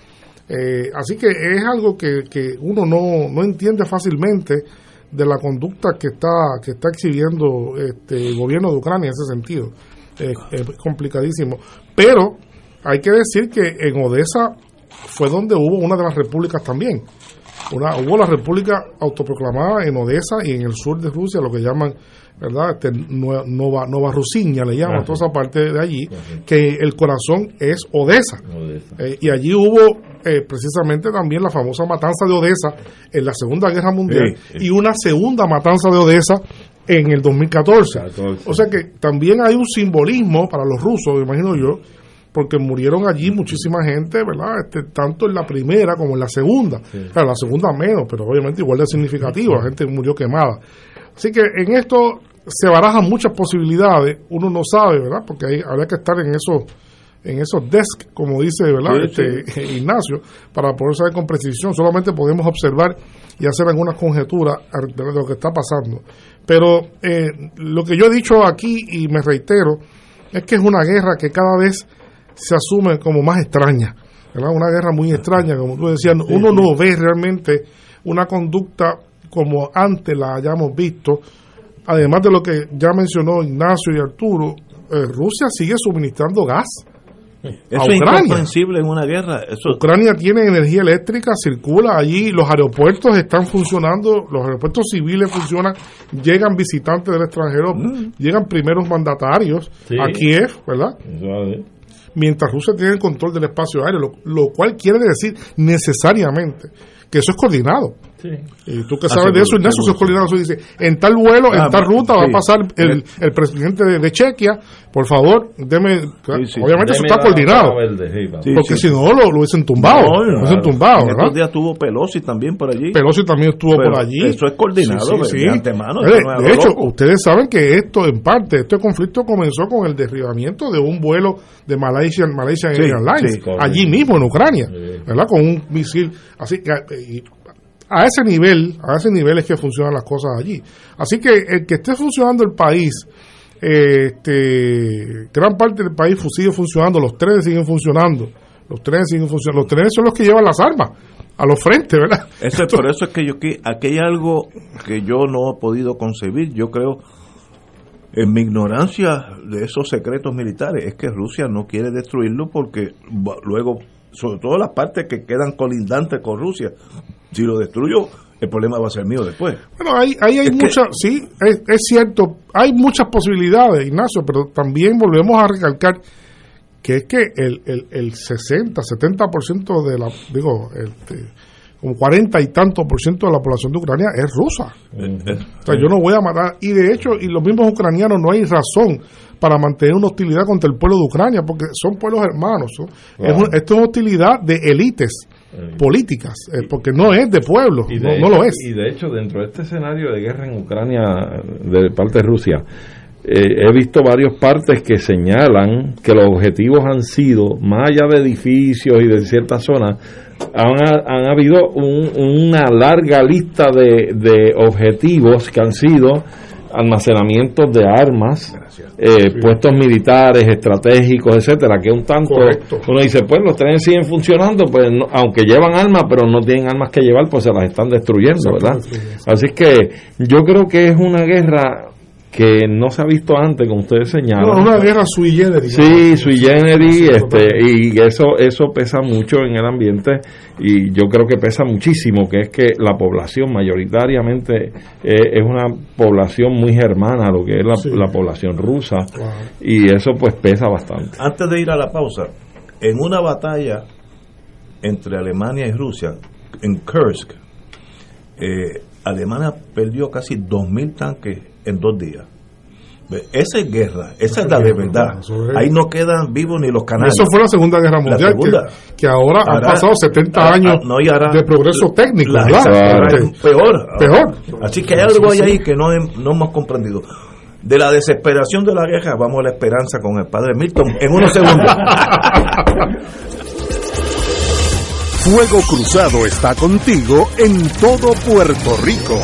Eh, así que es algo que, que uno no, no entiende fácilmente de la conducta que está que está exhibiendo este el gobierno de Ucrania en ese sentido. Eh, es complicadísimo. Pero hay que decir que en Odessa fue donde hubo una de las repúblicas también. Una, hubo la república autoproclamada en Odessa y en el sur de Rusia, lo que llaman, ¿verdad? Este, Nova, Nova Rusiña le llaman, Ajá. toda esa parte de allí, que el corazón es Odessa. Eh, y allí hubo eh, precisamente también la famosa matanza de Odessa en la Segunda Guerra Mundial Sí, sí. y una segunda matanza de Odessa en el 2014. O sea que también hay un simbolismo para los rusos, me imagino yo, porque murieron allí muchísima gente, ¿verdad? Este, tanto en la primera como en la segunda. Claro, la segunda menos, pero obviamente igual de significativo, la gente murió quemada. Así que en esto se barajan muchas posibilidades, uno no sabe, ¿verdad? Porque hay, habría que estar en esos en esos desks, como dice ¿verdad? Sí, este, Ignacio, para poder saber con precisión. Solamente podemos observar y hacer algunas conjeturas de lo que está pasando. Pero eh, lo que yo he dicho aquí, y me reitero, es que es una guerra que cada vez se asume como más extraña. ¿verdad? Una guerra muy extraña, como tú decías. Uno no ve realmente una conducta como antes la hayamos visto. Además de lo que ya mencionó Ignacio y Arturo, eh, Rusia sigue suministrando gas a Eso es incomprensible en una guerra. Eso, Ucrania tiene energía eléctrica, circula allí, los aeropuertos están funcionando, los aeropuertos civiles funcionan, llegan visitantes del extranjero, llegan primeros mandatarios Sí. a Kiev, ¿verdad? Mientras Rusia tiene el control del espacio aéreo, lo, lo cual quiere decir necesariamente que eso es coordinado. Y tú que Ah, sabes de eso, Ignacio, eso es coordinado. Eso dice, en tal vuelo, Ah, en tal ruta va a sí. pasar el, el presidente de, de Chequia, por favor, deme... sí. Obviamente eso está coordinado. verde, sí. Sí, porque sí. si no, lo, lo hubiesen tumbado. No, lo hubiesen tumbado, en ¿verdad? estos días tuvo Pelosi también por allí. Pelosi también estuvo Pero por allí. eso es coordinado, de- de antemano, Eh, eso no es de algo hecho, loco. ustedes saben que esto, en parte, este conflicto comenzó con el derribamiento de un vuelo de Malaysia, Malaysia Sí, Airlines, sí, allí mismo en Ucrania, ¿verdad? Con un misil. Así que eh, y a ese nivel, a ese nivel es que funcionan las cosas allí. Así que el que esté funcionando el país, eh, este, gran parte del país sigue funcionando, los trenes siguen funcionando, los trenes siguen funcionando, los trenes son los que llevan las armas a los frentes, ¿verdad? Eso es por eso es que yo aquí hay algo que yo no he podido concebir. Yo creo, en mi ignorancia de esos secretos militares, es que Rusia no quiere destruirlo porque luego, sobre todo las partes que quedan colindantes con Rusia, si lo destruyo, el problema va a ser mío después. Bueno, ahí, ahí hay muchas, sí, es, es cierto, hay muchas posibilidades, Ignacio, pero también volvemos a recalcar que es que el, el, el 60, 70% de la, digo, este, como 40 y tantos por ciento de la población de Ucrania es rusa. O sea, yo no voy a matar. Y de hecho, y los mismos ucranianos no hay razón para mantener una hostilidad contra el pueblo de Ucrania, porque son pueblos hermanos. ¿no? Es Claro. un- esto es hostilidad de élites políticas, eh, porque no es de pueblos, Y no, de no lo es. Y de hecho, dentro de este escenario de guerra en Ucrania de parte de Rusia, eh, he visto varios partes que señalan que los objetivos han sido, más allá de edificios y de ciertas zonas, han, han habido un- una larga lista de, de objetivos que han sido almacenamientos de armas, eh, puestos militares, estratégicos, etcétera, que un tanto Correcto. uno dice, pues los trenes siguen funcionando, pues no- aunque llevan armas, pero no tienen armas que llevar, pues se las están destruyendo, ¿verdad? Así que yo creo que es una guerra que no se ha visto antes, como ustedes señalan. No, una guerra sui generis. Sí, sui generis, este, y eso, eso pesa mucho en el ambiente y yo creo que pesa muchísimo, que es que la población mayoritariamente eh, es una población muy germana a lo que es la, la población rusa y eso pues pesa bastante. Antes de ir a la pausa, en una batalla entre Alemania y Rusia, en Kursk, eh, Alemania perdió casi 2.000 tanques en dos días. Esa es guerra, esa es la de verdad. Ahí no quedan vivos ni los canales. Eso fue la Segunda Guerra Mundial, segunda. que, que ahora, han Ahora- pasado 70 ah, años ah, no, y ahora- de progreso técnico, ahora Este, es peor. Peor. Así que hay algo ahí, ahí que no, no hemos comprendido. De la desesperación de la guerra, vamos a la esperanza con el padre Milton en unos segundos. Fuego Cruzado está contigo en todo Puerto Rico.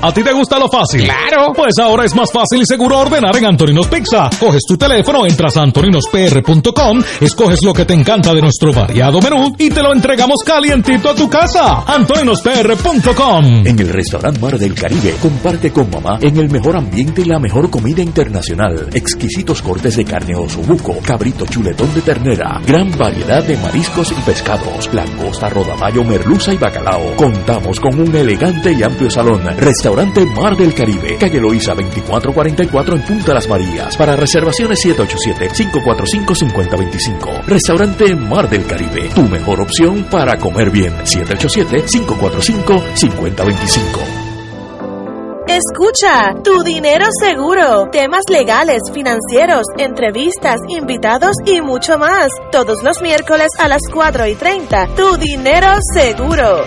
¿A ti te gusta lo fácil? Claro. Pues ahora es más fácil y seguro ordenar en Antoninos Pizza. Coges tu teléfono, entras a antoninospr.com, escoges lo que te encanta de nuestro variado menú y te lo entregamos calientito a tu casa. antoninospr.com. En el restaurante Mar del Caribe, comparte con mamá en el mejor ambiente y la mejor comida internacional. Exquisitos cortes de carne osobuco, cabrito chuletón de ternera, gran variedad de mariscos y pescados, langosta, rodamayo, merluza y bacalao. Contamos con un elegante y amplio salón. Restaurante Mar del Caribe, calle Loíza 2444 en Punta Las Marías. Para reservaciones 787-545-5025. Restaurante Mar del Caribe, tu mejor opción para comer bien. 787-545-5025. Escucha, tu dinero seguro, temas legales, financieros, entrevistas, invitados y mucho más. Todos los miércoles a las 4 y 30. Tu dinero seguro.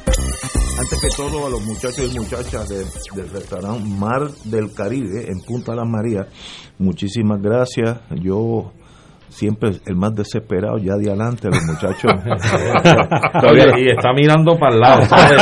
Antes que todo, a los muchachos y muchachas de- del restaurante Mar del Caribe en Punta Las Marías, muchísimas gracias. Yo siempre el más desesperado, ya de adelante, los muchachos. Oye, y está mirando para el lado, ¿sabes?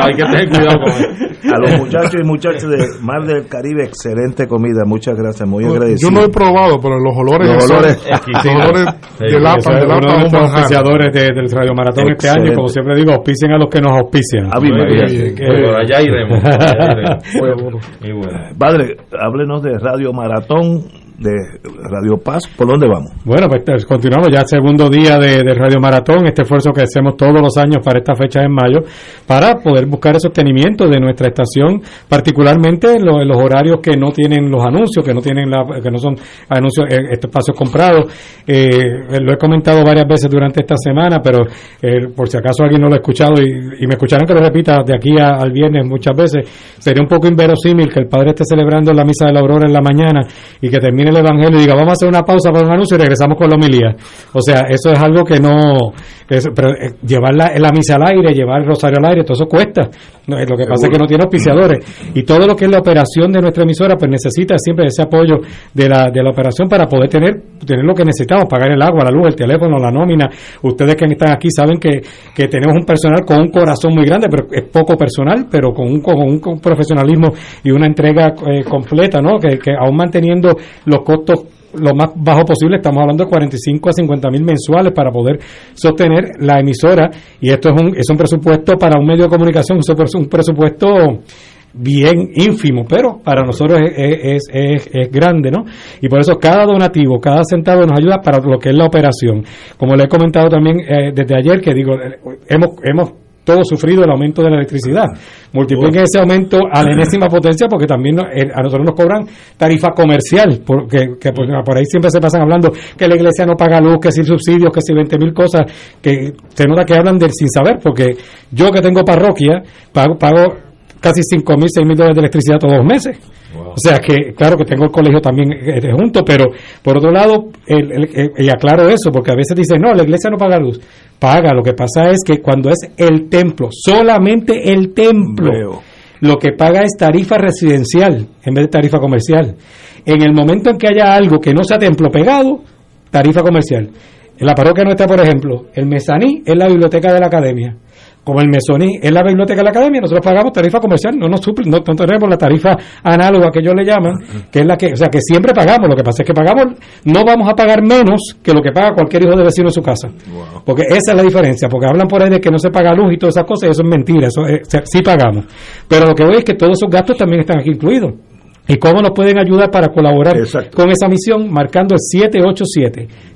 Hay que tener cuidado con él. A los muchachos y muchachas de Mar del Caribe, excelente comida, muchas gracias, muy agradecido. Yo no he probado, pero los olores, Los son- olores los olores Sí, de eso de es lata uno de a manjar. auspiciadores de- del Radio Maratón este Excelente. año, y como siempre digo, auspicien a los que nos auspician. Eh, que- Por allá iremos. allá iremos. Muy bueno. Padre, háblenos de Radio Maratón, de Radio Paz, ¿por dónde vamos? Bueno, pues eh, continuamos ya el segundo día de, de Radio Maratón, este esfuerzo que hacemos todos los años para esta fecha en mayo, para poder buscar el sostenimiento de nuestra estación, particularmente en, lo- en los horarios que no tienen los anuncios, que no tienen la, que no son anuncios, este espacios comprados. Eh, lo he comentado varias veces durante esta semana, pero eh, por si acaso alguien no lo ha escuchado y, y me escucharon que lo repita de aquí a- al viernes muchas veces, sería un poco inverosímil que el padre esté celebrando la misa de la aurora en la mañana y que termine el evangelio y diga vamos a hacer una pausa para un anuncio y regresamos con la homilía. O sea, eso es algo que no, es- pero eh, llevar la, la misa al aire, llevar el rosario al aire, todo eso cuesta. No, eh, lo que pasa es que no tiene auspiciadores y todo lo que es la operación de nuestra emisora pues necesita siempre ese apoyo de la, de la operación para poder tener, tener lo que necesitamos, pagar el agua, la luz, el teléfono, la nómina. Ustedes que están aquí saben que, que tenemos un personal con un corazón muy grande, pero es poco personal, pero con un, con un, con un profesionalismo y una entrega eh, completa, ¿no? Que, que aún manteniendo los costos lo más bajo posible, estamos hablando de 45 a 50 mil mensuales para poder sostener la emisora y esto es un, es un presupuesto para un medio de comunicación, un presupuesto bien ínfimo, pero para nosotros es, es, es, es grande, ¿no? Y por eso cada donativo, cada centavo nos ayuda para lo que es la operación. Como le he comentado también eh, desde ayer, que digo, hemos, hemos todos sufrido el aumento de la electricidad. Multipliquen ese aumento a la enésima potencia porque también eh, a nosotros nos cobran tarifa comercial, porque que por, por ahí siempre se pasan hablando que la iglesia no paga luz, que si subsidios, que si 20 mil cosas, que se nota que hablan del sin saber, porque yo que tengo parroquia, pago, pago casi 5 mil, 6 mil dólares de electricidad todos los meses. O sea que, claro que tengo el colegio también eh, junto, pero por otro lado, el, el- el- y aclaro eso, porque a veces dicen, no, la iglesia no paga luz. Paga, lo que pasa es que cuando es el templo, solamente el templo, lo que paga es tarifa residencial en vez de tarifa comercial. En el momento en que haya algo que no sea templo pegado, tarifa comercial. En la parroquia nuestra, por ejemplo, el mesaní es la biblioteca de la academia como el Mesoní es la biblioteca de la academia, nosotros pagamos tarifa comercial, no nos suple, no, no tenemos la tarifa análoga que ellos le llaman, que es la que, o sea, que siempre pagamos, lo que pasa es que pagamos, no vamos a pagar menos que lo que paga cualquier hijo de vecino en su casa, porque esa es la diferencia, porque hablan por ahí de que no se paga luz y todas esas cosas, y eso es mentira, eso es- sí pagamos, pero lo que voy es que todos esos gastos también están aquí incluidos. ¿Y cómo nos pueden ayudar para colaborar con esa misión? Marcando el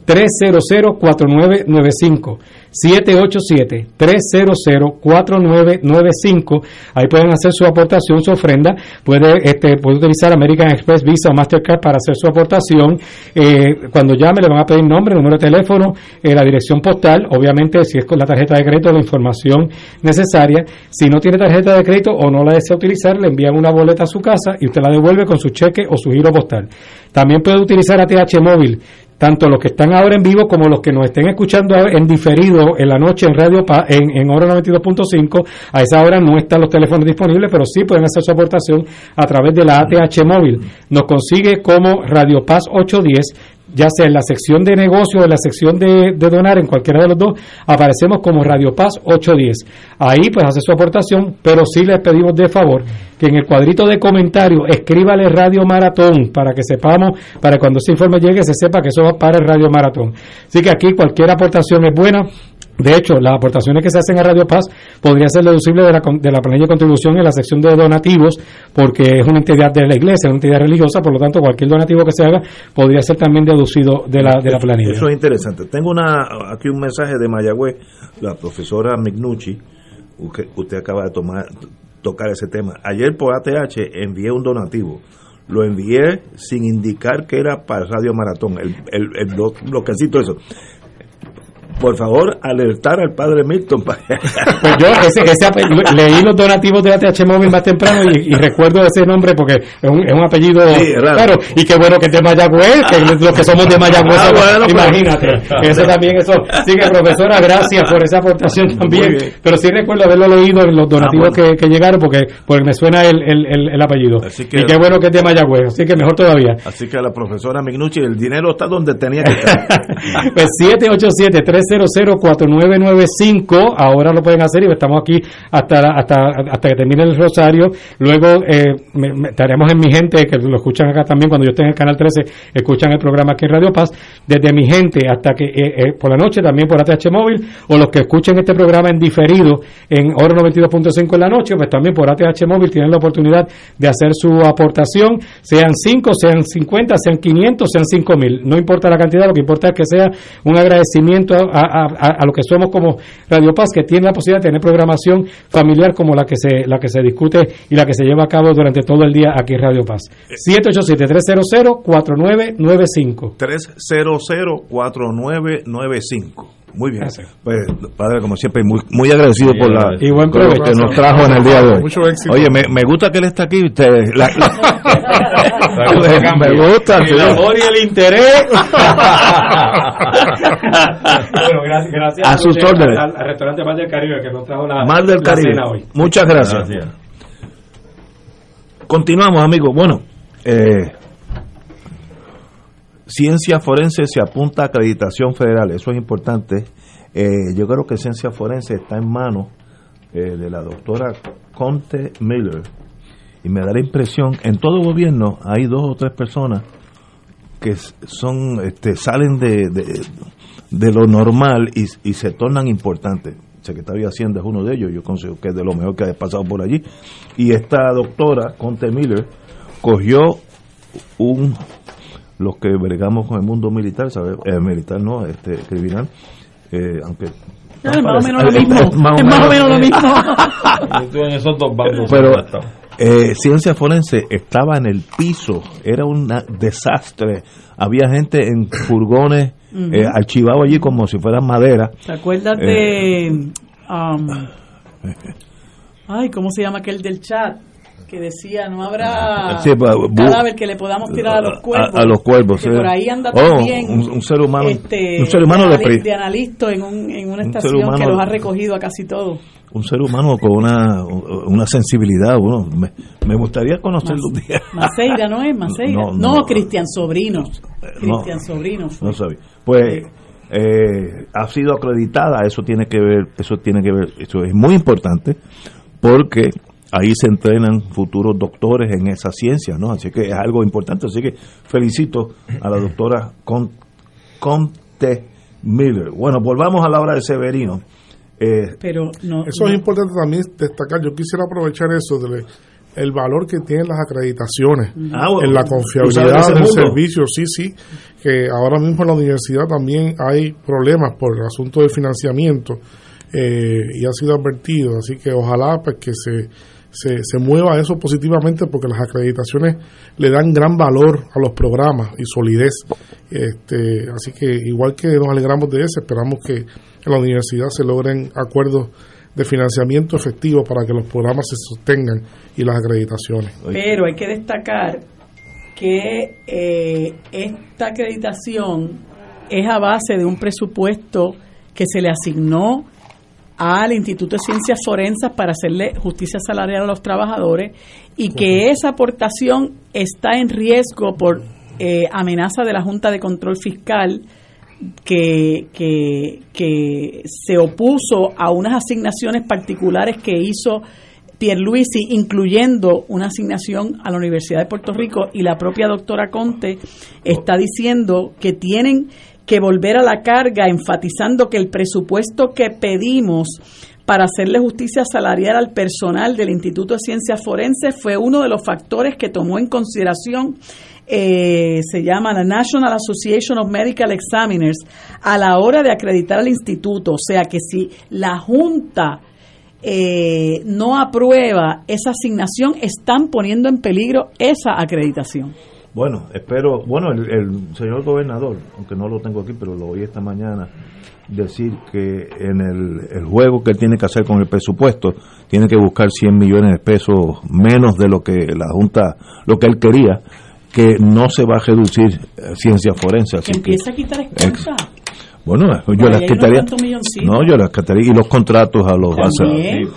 787-300-4995. 787-300-4995. Ahí pueden hacer su aportación, su ofrenda. Puede, este, puede utilizar American Express, Visa o Mastercard para hacer su aportación. Eh, cuando llame le van a pedir nombre, número de teléfono, eh, la dirección postal. Obviamente, si es con la tarjeta de crédito, la información necesaria. Si no tiene tarjeta de crédito o no la desea utilizar, le envían una boleta a su casa y usted la devuelve con su cheque o su giro postal. También puede utilizar ATH móvil, tanto los que están ahora en vivo como los que nos estén escuchando en diferido en la noche en radio Pa- en, en hora 92.5. A esa hora no están los teléfonos disponibles, pero sí pueden hacer su aportación a través de la ATH móvil. Nos consigue como Radio Paz 810 ya sea en la sección de negocio o en la sección de, donar, en cualquiera de los dos, aparecemos como Radio Paz 810. Ahí pues hace su aportación, pero sí les pedimos de favor que en el cuadrito de comentarios escríbale Radio Maratón para que sepamos, para cuando ese informe llegue se sepa que eso va para el Radio Maratón. Así que aquí cualquier aportación es buena. De hecho, las aportaciones que se hacen a Radio Paz podría ser deducible de la, de la planilla de contribución en la sección de donativos, porque es una entidad de la iglesia, es una entidad religiosa, por lo tanto, cualquier donativo que se haga podría ser también deducido de la, de la planilla. Eso es interesante. Tengo una aquí un mensaje de Mayagüez, la profesora Mignucci, usted, acaba de tomar tocar ese tema. Ayer por ATH envié un donativo. Lo envié sin indicar que era para Radio Maratón, el, el, el blo- bloquecito eso. Por favor, alertar al padre Milton. para- Pues yo ese, ese leí los donativos de ATH Móvil más temprano y, y recuerdo ese nombre porque es un, es un apellido Sí, es raro. claro y qué bueno que es de Mayagüez que los que somos de Mayagüez Ah, bueno, pues. imagínate eso también eso sí que profesora gracias por esa aportación también pero sí recuerdo haberlo leído en los donativos Ah, bueno. que, que llegaron porque porque me suena el, el, el- el apellido Así que- y qué bueno que es de Mayagüez así que mejor todavía Así que la profesora Mignucci, el dinero está donde tenía que estar. Pues 787-300-4995, ahora lo pueden hacer y estamos aquí hasta hasta hasta que termine el rosario. Luego eh, me- estaremos en Mi Gente, que lo escuchan acá también cuando yo esté en el Canal 13, escuchan el programa aquí en Radio Paz, desde Mi Gente hasta que eh, eh, por la noche también por ATH Móvil, o los que escuchen este programa en diferido en hora 92.5 en la noche, pues también por ATH Móvil tienen la oportunidad de hacer su aportación, sean 5, sean 50, sean 500, sean 5 mil. No importa la cantidad, lo que importa es que sea un agradecimiento a, a- a- a lo que somos como Radio Paz, que tiene la posibilidad de tener programación familiar como la que se la que se discute y la que se lleva a cabo durante todo el día aquí en Radio Paz. 787-300-4995. 300-4995. Muy bien. Pues, padre, como siempre, muy, muy agradecido por la Y buen por lo que nos trajo en el día de hoy. Mucho éxito. Oye, me, me gusta que él está aquí. Usted, la- la- me gusta. El amor y el interés. bueno, gracias, gracias A sus usted, órdenes. Al, al restaurante Mar del Caribe que nos trajo la, Mar del la Caribe. cena hoy. Muchas gracias. Continuamos, amigos. Bueno, eh, ciencia forense se apunta a acreditación federal. Eso es importante. Eh, yo creo que ciencia forense está en manos eh, de la doctora Conte Miller. Y me da la impresión, en todo gobierno hay dos o tres personas que son este, salen de, lo normal y, y se tornan importantes. El secretario de Hacienda es uno de ellos, yo considero que es de lo mejor que ha pasado por allí. Y esta doctora, Conte Miller, cogió un los que bregamos con el mundo militar, ¿sabes? Eh, militar no, este criminal, eh, aunque No, es más o menos lo mismo. es más o Es más o menos- lo mismo. En esos dos bandos. pero eh, ciencia forense estaba en el piso, era un desastre. Había gente en furgones eh, archivado allí como si fueran madera. ¿Te acuerdas de... um, ay, ¿cómo se llama aquel del chat? Que decía, no habrá Sí, bu- cadáver que le podamos tirar a los cuervos. A, a los. Que sí. por ahí anda Oh, también un, un ser humano, este, un ser humano de, de analista en, un, en una estación que los ha recogido a casi todos. un ser humano con una, una sensibilidad. Bueno, me, me gustaría conocerlo un día. Maceira, ¿no es? Maceira. No, No, no. Cristian Sobrino. no. Cristian Sobrino. fue. No sabía. Pues eh, ha sido acreditada, eso tiene que ver, eso tiene que ver, eso es muy importante porque ahí se entrenan futuros doctores en esa ciencia, ¿no? Así que es algo importante, así que felicito a la doctora Con- Conte Miller. Bueno, volvamos a la hora de Severino. Eh, Pero no. Eso no. es importante también destacar. Yo quisiera aprovechar eso de el valor que tienen las acreditaciones Ah, bueno, en la ¿tú sabes de confiabilidad del mundo? servicio. Sí, sí, que ahora mismo en la universidad también hay problemas por el asunto del financiamiento eh, y ha sido advertido. Así que ojalá pues que se, se, se mueva eso positivamente porque las acreditaciones le dan gran valor a los programas y solidez. Este, así que igual que nos alegramos de eso, esperamos que en la universidad se logren acuerdos de financiamiento efectivo para que los programas se sostengan y las acreditaciones. Pero hay que destacar que eh, esta acreditación es a base de un presupuesto que se le asignó al Instituto de Ciencias Forenses para hacerle justicia salarial a los trabajadores y que esa aportación está en riesgo por eh, amenaza de la Junta de Control Fiscal que, que, que se opuso a unas asignaciones particulares que hizo Pierluisi, incluyendo una asignación a la Universidad de Puerto Rico y la propia doctora Conte está diciendo que tienen que volver a la carga, enfatizando que el presupuesto que pedimos para hacerle justicia salarial al personal del Instituto de Ciencias Forenses fue uno de los factores que tomó en consideración eh, se llama la National Association of Medical Examiners a la hora de acreditar al instituto. O sea que si la Junta eh, no aprueba esa asignación, están poniendo en peligro esa acreditación. Bueno, espero, bueno, el, el señor gobernador, aunque no lo tengo aquí, pero lo oí esta mañana, decir que en el, el juego que él tiene que hacer con el presupuesto, tiene que buscar 100 millones de pesos menos de lo que la Junta, lo que él quería, que no se va a reducir eh, ciencia forense. Así Que que, empieza a quitar escolta. Bueno, yo las quitaría. No, yo las quitaría. Y los contratos a los. También,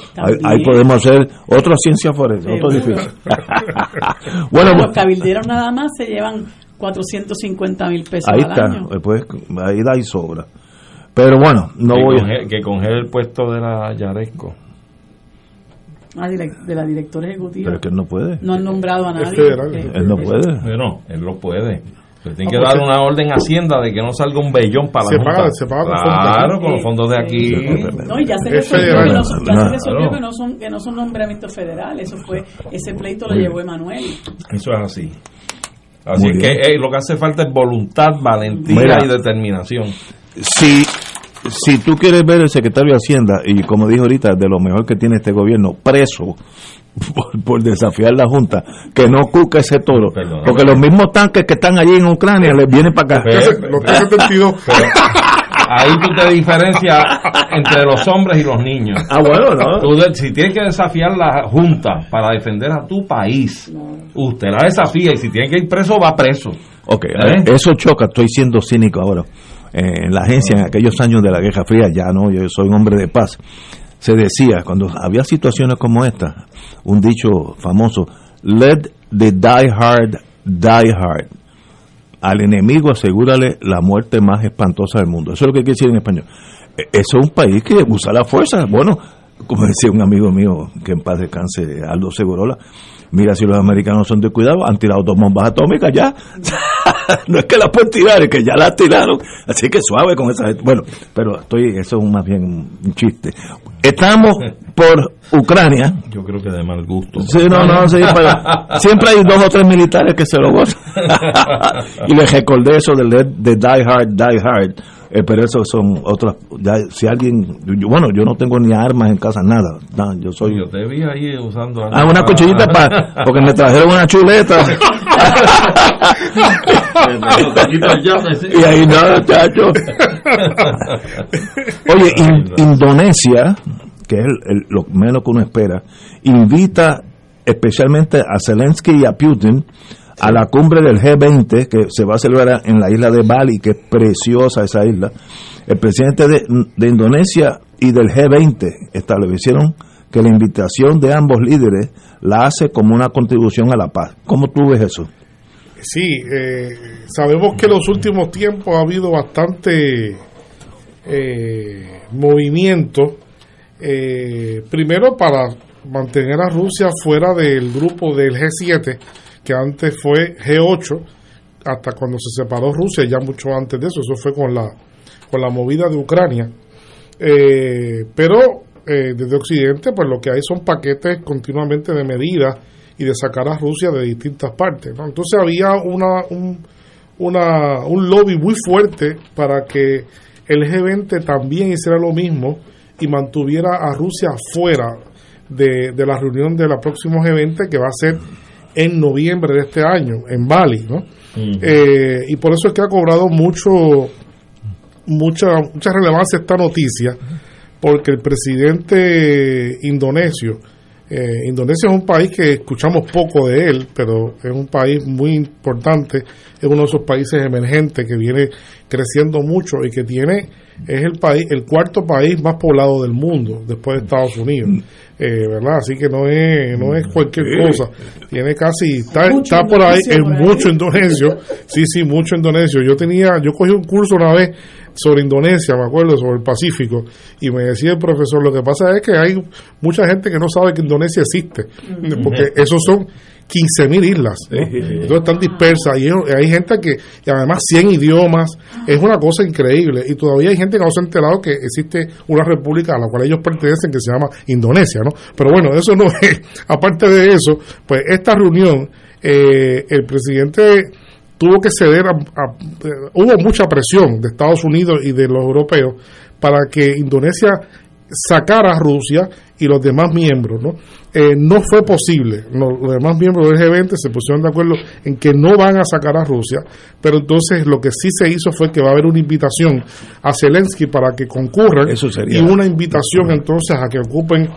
ahí, podemos hacer otra ciencia forense, otro edificio. bueno, los cabilderos nada más se llevan 450 mil pesos Ahí al está, año. eh, pues ahí da y sobra. Pero bueno, no que, voy a... que congele el puesto de la Yaresco. Ah, de la directora ejecutiva. Pero es que él no puede. No han nombrado a nadie. Eh, Él no puede. Bueno, él lo puede. Pero tiene Ah, que dar se- una orden a Hacienda de que no salga un bellón para Se la paga- Junta. se paga con Claro, con los fondos de aquí. No, y ya se Es resolvió, que no, son- ya se Claro. resolvió que no son que no son nombramientos federales. Eso fue ese pleito lo llevó Emanuel. Eso es así. Así Muy que lo que hace falta es voluntad, valentía Mira. y determinación. Si, si tú quieres ver el secretario de Hacienda, y como dijo ahorita, de lo mejor que tiene este gobierno, preso por, por desafiar la Junta, que no cuca ese toro. Perdóname. Porque los mismos tanques que están allí en Ucrania les vienen para acá. Pero- Los 372. Ahí tú te diferencias entre los hombres y los niños. Ah, bueno, ¿no? Tú si tienes que desafiar la Junta para defender a tu país, usted la desafía y si tiene que ir preso, va preso. Ok, ¿Eh? eso choca, estoy siendo cínico ahora. Eh, en la agencia, en aquellos años de la Guerra Fría, ya no, yo soy un hombre de paz. Se decía, cuando había situaciones como esta, un dicho famoso, let the die hard die hard. Al enemigo asegúrale la muerte más espantosa del mundo. Eso es lo que quiere decir en español. Eh, Eso es un país que usa la fuerza. Bueno, como decía un amigo mío, que en paz descanse, Aldo Segurola, mira si los americanos son de cuidado, han tirado dos bombas atómicas ya. no es que las pueden tirar, es que ya las tiraron. Así que suave con esa gente. Bueno, pero estoy, eso es más bien un chiste. Estamos por Ucrania. Yo creo que de mal gusto. Sí, no, no, sí, pero siempre hay dos o tres militares que se lo gozan. y les recordé eso de, de Die Hard, Die Hard. Eh, pero eso son otras. ya, si alguien. yo- bueno, yo no tengo ni armas en casa, nada. nada, yo soy. Yo te vi ahí usando. Ah, una cuchillita para. Porque me trajeron una chuleta. y ahí nada, chacho. Oye, In- Indonesia, que es el- el- lo menos que uno espera, invita especialmente a Zelensky y a Putin a la cumbre del G20 que se va a celebrar en la isla de Bali, que es preciosa esa isla. El presidente de, Indonesia y del G20 establecieron que la invitación de ambos líderes la hace como una contribución a la paz. ¿Cómo tú ves eso? Sí, eh, sabemos que en los últimos tiempos ha habido bastante eh, movimiento, eh, primero para mantener a Rusia fuera del grupo del G7, que antes fue G8, hasta cuando se separó Rusia, ya mucho antes de eso, eso fue con la, con la movida de Ucrania. Eh, pero eh, desde Occidente, pues lo que hay son paquetes continuamente de medidas y de sacar a Rusia de distintas partes. ¿no? Entonces había una, un, una, un lobby muy fuerte para que el G20 también hiciera lo mismo y mantuviera a Rusia fuera de, de la reunión de la próxima G20 que va a ser en noviembre de este año en Bali, ¿no? Eh, y por eso es que ha cobrado mucho mucha mucha relevancia esta noticia porque el presidente indonesio eh, Indonesia es un país que escuchamos poco de él, pero es un país muy importante, es uno de esos países emergentes que viene creciendo mucho y que tiene es el país el cuarto país más poblado del mundo después de Estados Unidos, eh, ¿verdad? Así que no es no es cualquier cosa, tiene casi está, está por ahí en mucho indonesio, sí sí mucho indonesio. Yo tenía yo cogí un curso una vez sobre Indonesia, me acuerdo, sobre el Pacífico, y me decía el profesor, lo que pasa es que hay mucha gente que no sabe que Indonesia existe, porque esos son 15.000 islas, ¿no? entonces están dispersas, y hay gente que, y además 100 idiomas, es una cosa increíble, y todavía hay gente que no se ha enterado que existe una república a la cual ellos pertenecen que se llama Indonesia, ¿no? Pero bueno, eso no es, aparte de eso, pues esta reunión, eh, el presidente tuvo que ceder a, a- eh, hubo mucha presión de Estados Unidos y de los europeos para que Indonesia sacara a Rusia y los demás miembros, ¿no? Eh, no fue posible. No, los demás miembros del G20 se pusieron de acuerdo en que no van a sacar a Rusia, pero entonces lo que sí se hizo fue que va a haber una invitación a Zelensky para que concurran sería- y una invitación entonces a que ocupen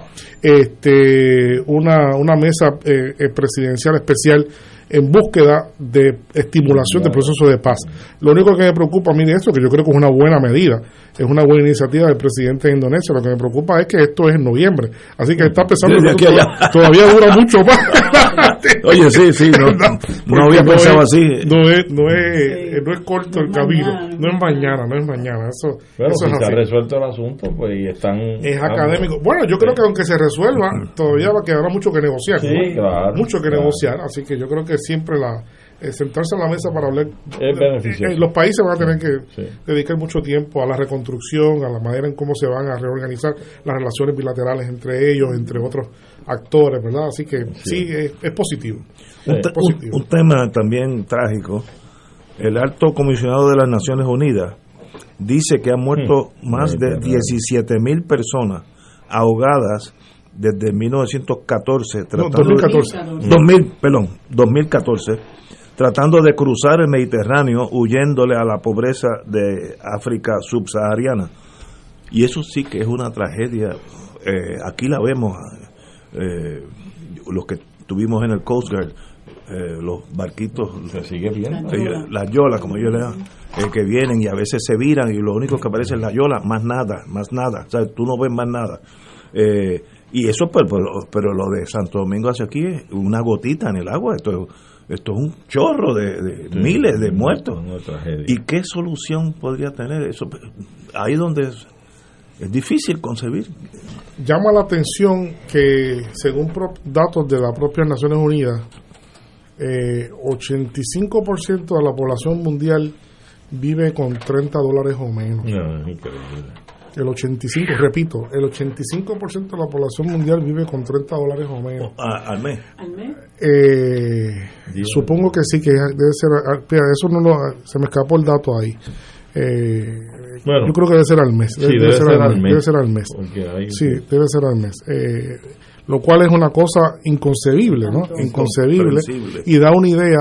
este una, una mesa eh, eh, presidencial especial en búsqueda de estimulación del proceso de paz. Lo único que me preocupa a mí de esto, que yo creo que es una buena medida, es una buena iniciativa del presidente de Indonesia, lo que me preocupa es que esto es en noviembre, así que está pensando Desde que todavía dura mucho más. Oye, sí, sí, no, no había pensado es- así. No es, no es, no es corto el camino, no es mañana, no es mañana, eso, Bueno, eso si es se ha así. resuelto el asunto, pues y están... Es académico. Bueno, yo creo que aunque se resuelva, todavía va a quedar mucho que negociar. Sí, ¿no? claro, mucho que claro. negociar. Así que yo creo que siempre la eh, sentarse a la mesa para hablar. Es beneficioso. eh, los países van a tener que dedicar mucho tiempo a la reconstrucción, a la manera en cómo se van a reorganizar las relaciones bilaterales entre ellos, entre otros actores, ¿verdad? Así que sí, es, es positivo. Un, Es te- positivo. un- un tema también trágico. El alto comisionado de las Naciones Unidas dice que han muerto más de 17 mil personas ahogadas desde 1914. tratando de- 2014. 2000, perdón, 2014, tratando de cruzar el Mediterráneo huyéndole a la pobreza de África subsahariana. Y eso sí que es una tragedia. Eh, aquí la vemos, eh, los que tuvimos en el Coast Guard, eh, los barquitos. Se sigue viendo. Ellos- Las yolas, como yo le llamo, eh, que vienen y a veces se viran y lo único que aparece es la yola, más nada, más nada. O sea, tú no ves más nada. Y eso, pues, pues, lo- pero lo de Santo Domingo hacia aquí es una gotita en el agua. Esto, esto es un chorro de, de Sí, miles de muertos. ¿Y qué solución podría tener eso? Ahí donde es, es difícil concebir. Llama la atención que, según pro- datos de las propias Naciones Unidas, eh, 85% de la población mundial vive con 30 dólares o menos. No, es increíble. El 85, repito, el 85% de la población mundial vive con 30 dólares o menos. Al mes. Eh, supongo que sí, que debe ser. ah, mira, eso no lo, se me escapó el dato ahí. Eh, Bueno. yo creo que debe ser al mes. Sí, debe ser al mes. Debe ser al mes. Hay- Sí, debe ser al mes. Eh, lo cual es una cosa inconcebible, ¿no? Inconcebible. Y da una idea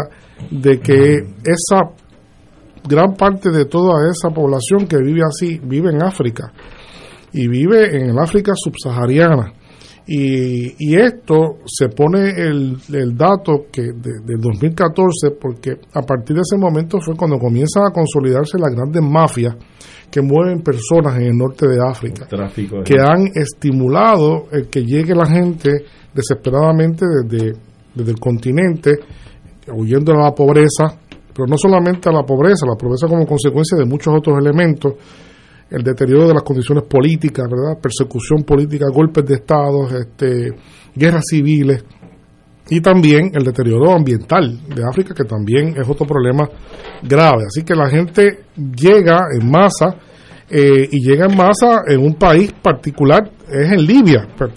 de que esa gran parte de toda esa población que vive así vive en África y vive en el África subsahariana. Y, y esto se pone el, el dato que de, del 2014 porque a partir de ese momento fue cuando comienzan a consolidarse las grandes mafias que mueven personas en el norte de África, Tráfico que han estimulado el que llegue la gente desesperadamente desde, desde el continente, huyendo de la pobreza, pero no solamente a la pobreza, la pobreza como consecuencia de muchos otros elementos, el deterioro de las condiciones políticas, ¿verdad? Persecución política, golpes de Estado, este, guerras civiles y también el deterioro ambiental de África, que también es otro problema grave. Así que la gente llega en masa eh, y llega en masa en un país particular, es en Libia, per-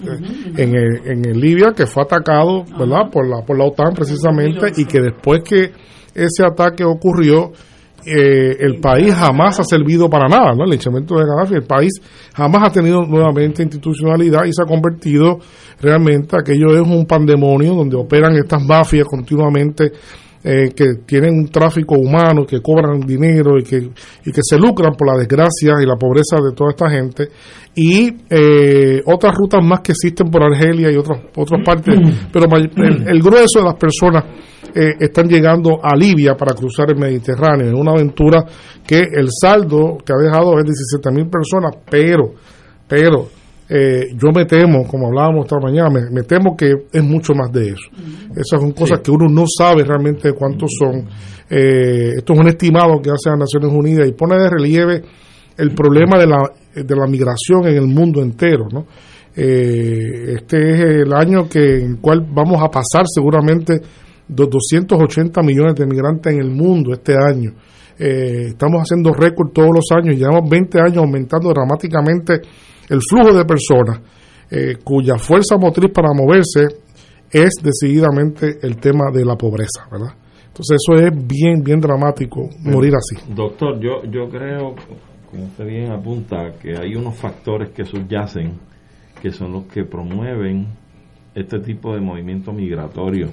en, el- en el Libia que fue atacado, ¿verdad? Por la, por la OTAN precisamente y que después que ese ataque ocurrió, eh, el país jamás ha servido para nada, ¿no? El linchamiento de Gaddafi, el país jamás ha tenido nuevamente institucionalidad y se ha convertido realmente, aquello es un pandemonio donde operan estas mafias continuamente eh, que tienen un tráfico humano, que cobran dinero y que, y que se lucran por la desgracia y la pobreza de toda esta gente. Y eh, otras rutas más que existen por Argelia y otras, otras partes, pero el grueso de las personas eh, están llegando a Libia para cruzar el Mediterráneo. Es una aventura que el saldo que ha dejado es 17 mil personas, pero, pero eh, yo me temo, como hablábamos esta mañana, me, me temo que es mucho más de eso. Esas son cosas que uno no sabe realmente cuántos son. Eh, esto es un estimado que hace las Naciones Unidas y pone de relieve el problema de la, de la migración en el mundo entero, ¿no? Eh, este es el año que en el cual vamos a pasar seguramente 280 millones de migrantes en el mundo este año. Eh, estamos haciendo récord todos los años, llevamos 20 años aumentando dramáticamente el flujo de personas eh, cuya fuerza motriz para moverse es decididamente el tema de la pobreza, ¿verdad? Entonces eso es bien, bien dramático morir así. Doctor, yo, yo creo, como usted bien apunta, que hay unos factores que subyacen que son los que promueven este tipo de movimiento migratorio.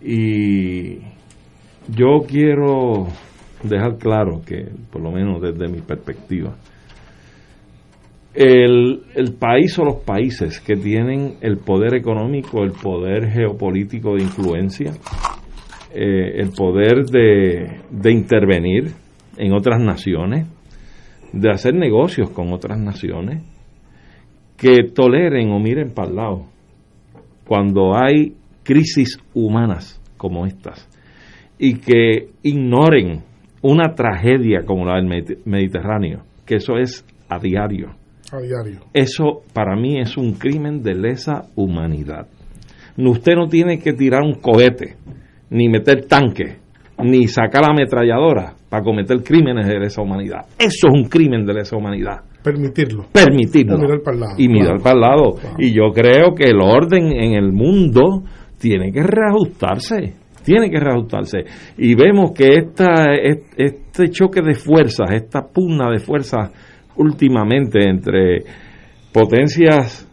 Y yo quiero dejar claro que, por lo menos desde mi perspectiva, el, el país o los países que tienen el poder económico, el poder geopolítico de influencia, eh, el poder de, de intervenir en otras naciones, de hacer negocios con otras naciones, que toleren o miren para el lado cuando hay crisis humanas como estas y que ignoren una tragedia como la del Mediter- Mediterráneo, que eso es a diario. A diario. Eso para mí es un crimen de lesa humanidad. Usted no tiene que tirar un cohete, ni meter tanque, ni sacar la ametralladora para cometer crímenes de lesa humanidad. Eso es un crimen de lesa humanidad. Permitirlo. Permitirlo. Y mirar para el lado. Y mirar Claro. para el lado. Y yo creo que el orden en el mundo tiene que reajustarse. Tiene que reajustarse. Y vemos que esta, est- este choque de fuerzas, esta pugna de fuerzas últimamente entre potencias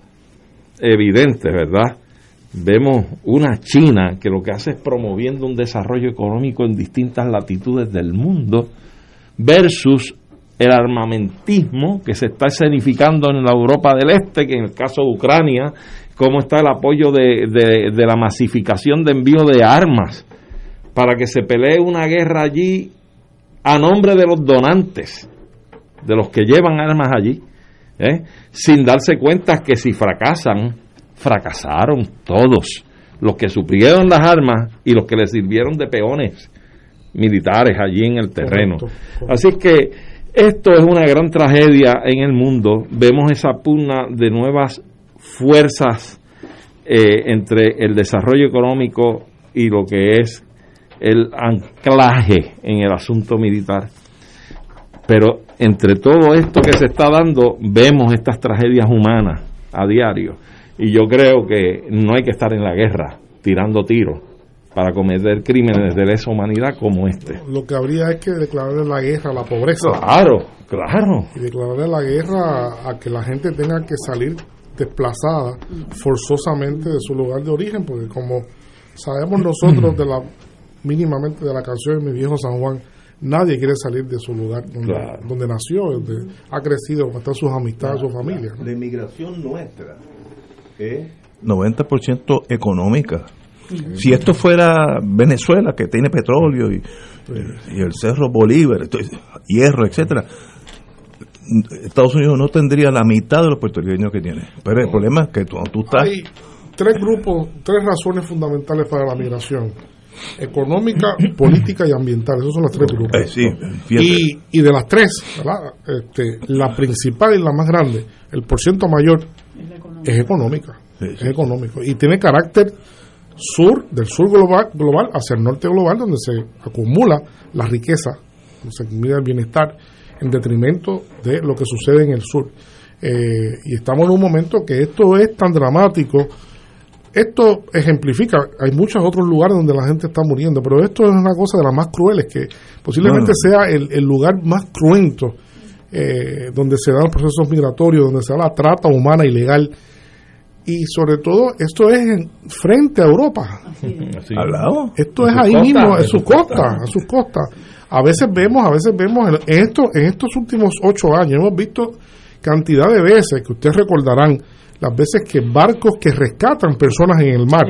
evidentes, ¿verdad? Vemos una China que lo que hace es promoviendo un desarrollo económico en distintas latitudes del mundo versus el armamentismo que se está escenificando en la Europa del Este, que en el caso de Ucrania, cómo está el apoyo de, de- de la masificación de envío de armas para que se pelee una guerra allí a nombre de los donantes, de los que llevan armas allí, ¿eh? sin darse cuenta que si fracasan, fracasaron todos, los que suplieron las armas y los que les sirvieron de peones militares allí en el terreno. Correcto, Así es que esto es una gran tragedia en el mundo. Vemos esa pugna de nuevas fuerzas eh, entre el desarrollo económico y lo que es el anclaje en el asunto militar. Pero entre todo esto que se está dando, vemos estas tragedias humanas a diario. Y yo creo que no hay que estar en la guerra tirando tiros para cometer crímenes de lesa humanidad como este. Lo que habría es que declararle la guerra a la pobreza. Claro, claro. Y declararle la guerra a, a que la gente tenga que salir desplazada forzosamente de su lugar de origen, porque como sabemos nosotros de la mínimamente de la canción de mi viejo San Juan, nadie quiere salir de su lugar donde, Claro. donde nació, donde ha crecido, donde están sus amistades, su familia. ¿no? La inmigración nuestra 90% económica. Si esto fuera Venezuela, que tiene petróleo y, y el Cerro Bolívar, entonces, hierro, etcétera, Estados Unidos no tendría la mitad de los puertorriqueños que tiene. Pero el problema es que tú, tú estás... Hay tres grupos, tres razones fundamentales para la migración. Económica, política y ambiental. Esos son los tres grupos. Eh, sí, y, y de las tres. Este, la principal y la más grande, el porciento mayor, es económica. Es económico. Y tiene carácter sur, del sur global, global hacia el norte global, donde se acumula la riqueza, donde se acumula el bienestar, en detrimento de lo que sucede en el sur. Eh, y estamos en un momento que esto es tan dramático. Esto ejemplifica, hay muchos otros lugares donde la gente está muriendo, pero esto es una cosa de las más crueles, que posiblemente sea el, el lugar más cruento eh, donde se dan los procesos migratorios, donde se da la trata humana ilegal. Y sobre todo, esto es en, frente a Europa. Al lado. Esto En es ahí costa, mismo, en en su su costa, costa. a sus costas. A veces vemos, a veces vemos, en, esto, en estos últimos ocho años hemos visto cantidad de veces que ustedes recordarán las veces que barcos que rescatan personas en el mar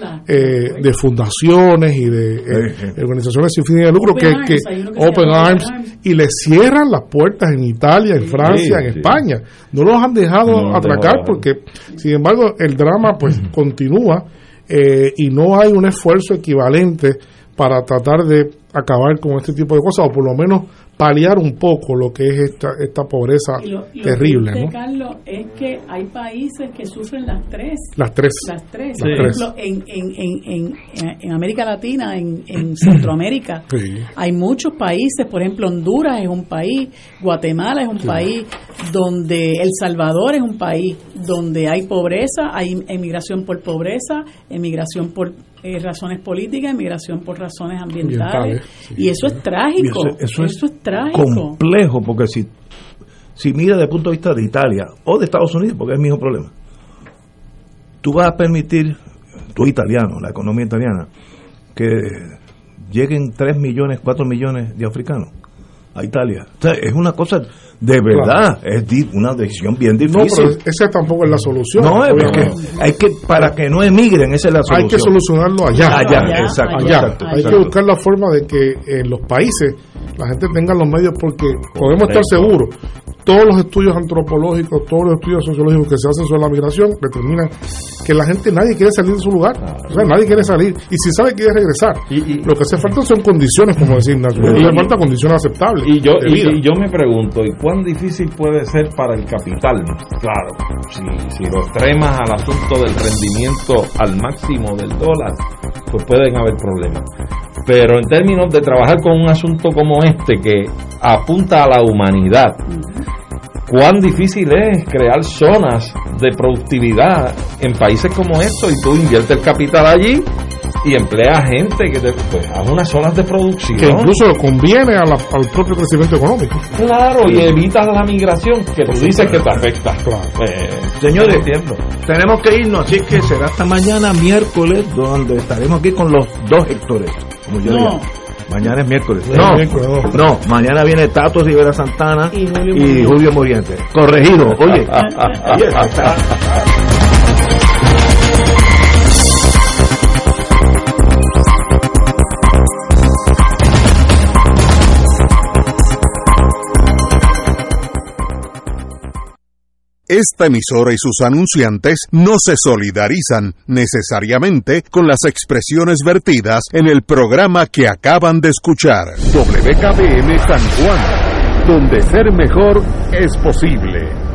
la- eh, de fundaciones y de eh, organizaciones sin fines de lucro Open que, Arms, que- Open Arms Open Arms. y le cierran las puertas en Italia, en Francia, Sí, en sí. España. No los han dejado No atracar dejado. porque, sin embargo, el drama pues continúa eh, y no hay un esfuerzo equivalente para tratar de acabar con este tipo de cosas o por lo menos paliar un poco lo que es esta, esta pobreza lo- lo terrible. triste, ¿no? Carlos, es que hay países que sufren las tres. Las tres. Las tres. Las Por ejemplo, en, en, en, en, en América Latina, en, en Centroamérica, Sí. hay muchos países, por ejemplo, Honduras es un país, Guatemala es un Sí. país, donde El Salvador es un país donde hay pobreza, hay emigración por pobreza, emigración por eh, razones políticas, emigración por razones ambientales. Ambientales, sí. y eso es trágico. Eso es, trágico. complejo, porque si, si mira desde el punto de vista de Italia o de Estados Unidos, porque es el mismo problema, tú vas a permitir, tú italiano, la economía italiana, que lleguen 3 millones, 4 millones de africanos a Italia. O sea, es una cosa de verdad, es di- una decisión bien No, difícil. pero esa tampoco es la solución. No, es que hay que, para que no emigren, esa es la solución. Hay que solucionarlo allá. Allá, exacto, Allá. exacto, Hay que buscar la forma de que en los países la gente tenga los medios porque podemos estar seguros. Todos los estudios antropológicos, todos los estudios sociológicos que se hacen sobre la migración determinan que la gente, nadie quiere salir de su lugar. O sea, nadie quiere salir. Y si sabe, quiere regresar. Lo que hace falta son condiciones, como decir Nacho. Y- hace falta condiciones aceptables. Y yo, de y, vida. y yo me pregunto, ¿y cuán difícil puede ser para el capital? Claro, si, si lo extremas al asunto del rendimiento al máximo del dólar, pues pueden haber problemas. Pero en términos de trabajar con un asunto como este que apunta a la humanidad, cuán difícil es crear zonas de productividad en países como estos y tú inviertes el capital allí y empleas gente que te, pues, a unas zonas de producción. que incluso conviene a la- al propio crecimiento económico. Claro, y evitas la migración que tú dices que te afecta. Eh, Señores, entiendo. tenemos que irnos, así que será hasta mañana miércoles, donde estaremos aquí con los dos Héctores. Como yo No. digo. Mañana es miércoles. No, no. mañana viene Tato Rivera Santana Y Julio y Moriente. Julio Moriente. Corregido, oye. Esta emisora y sus anunciantes no se solidarizan necesariamente con las expresiones vertidas en el programa que acaban de escuchar. WKBM San Juan, donde ser mejor es posible.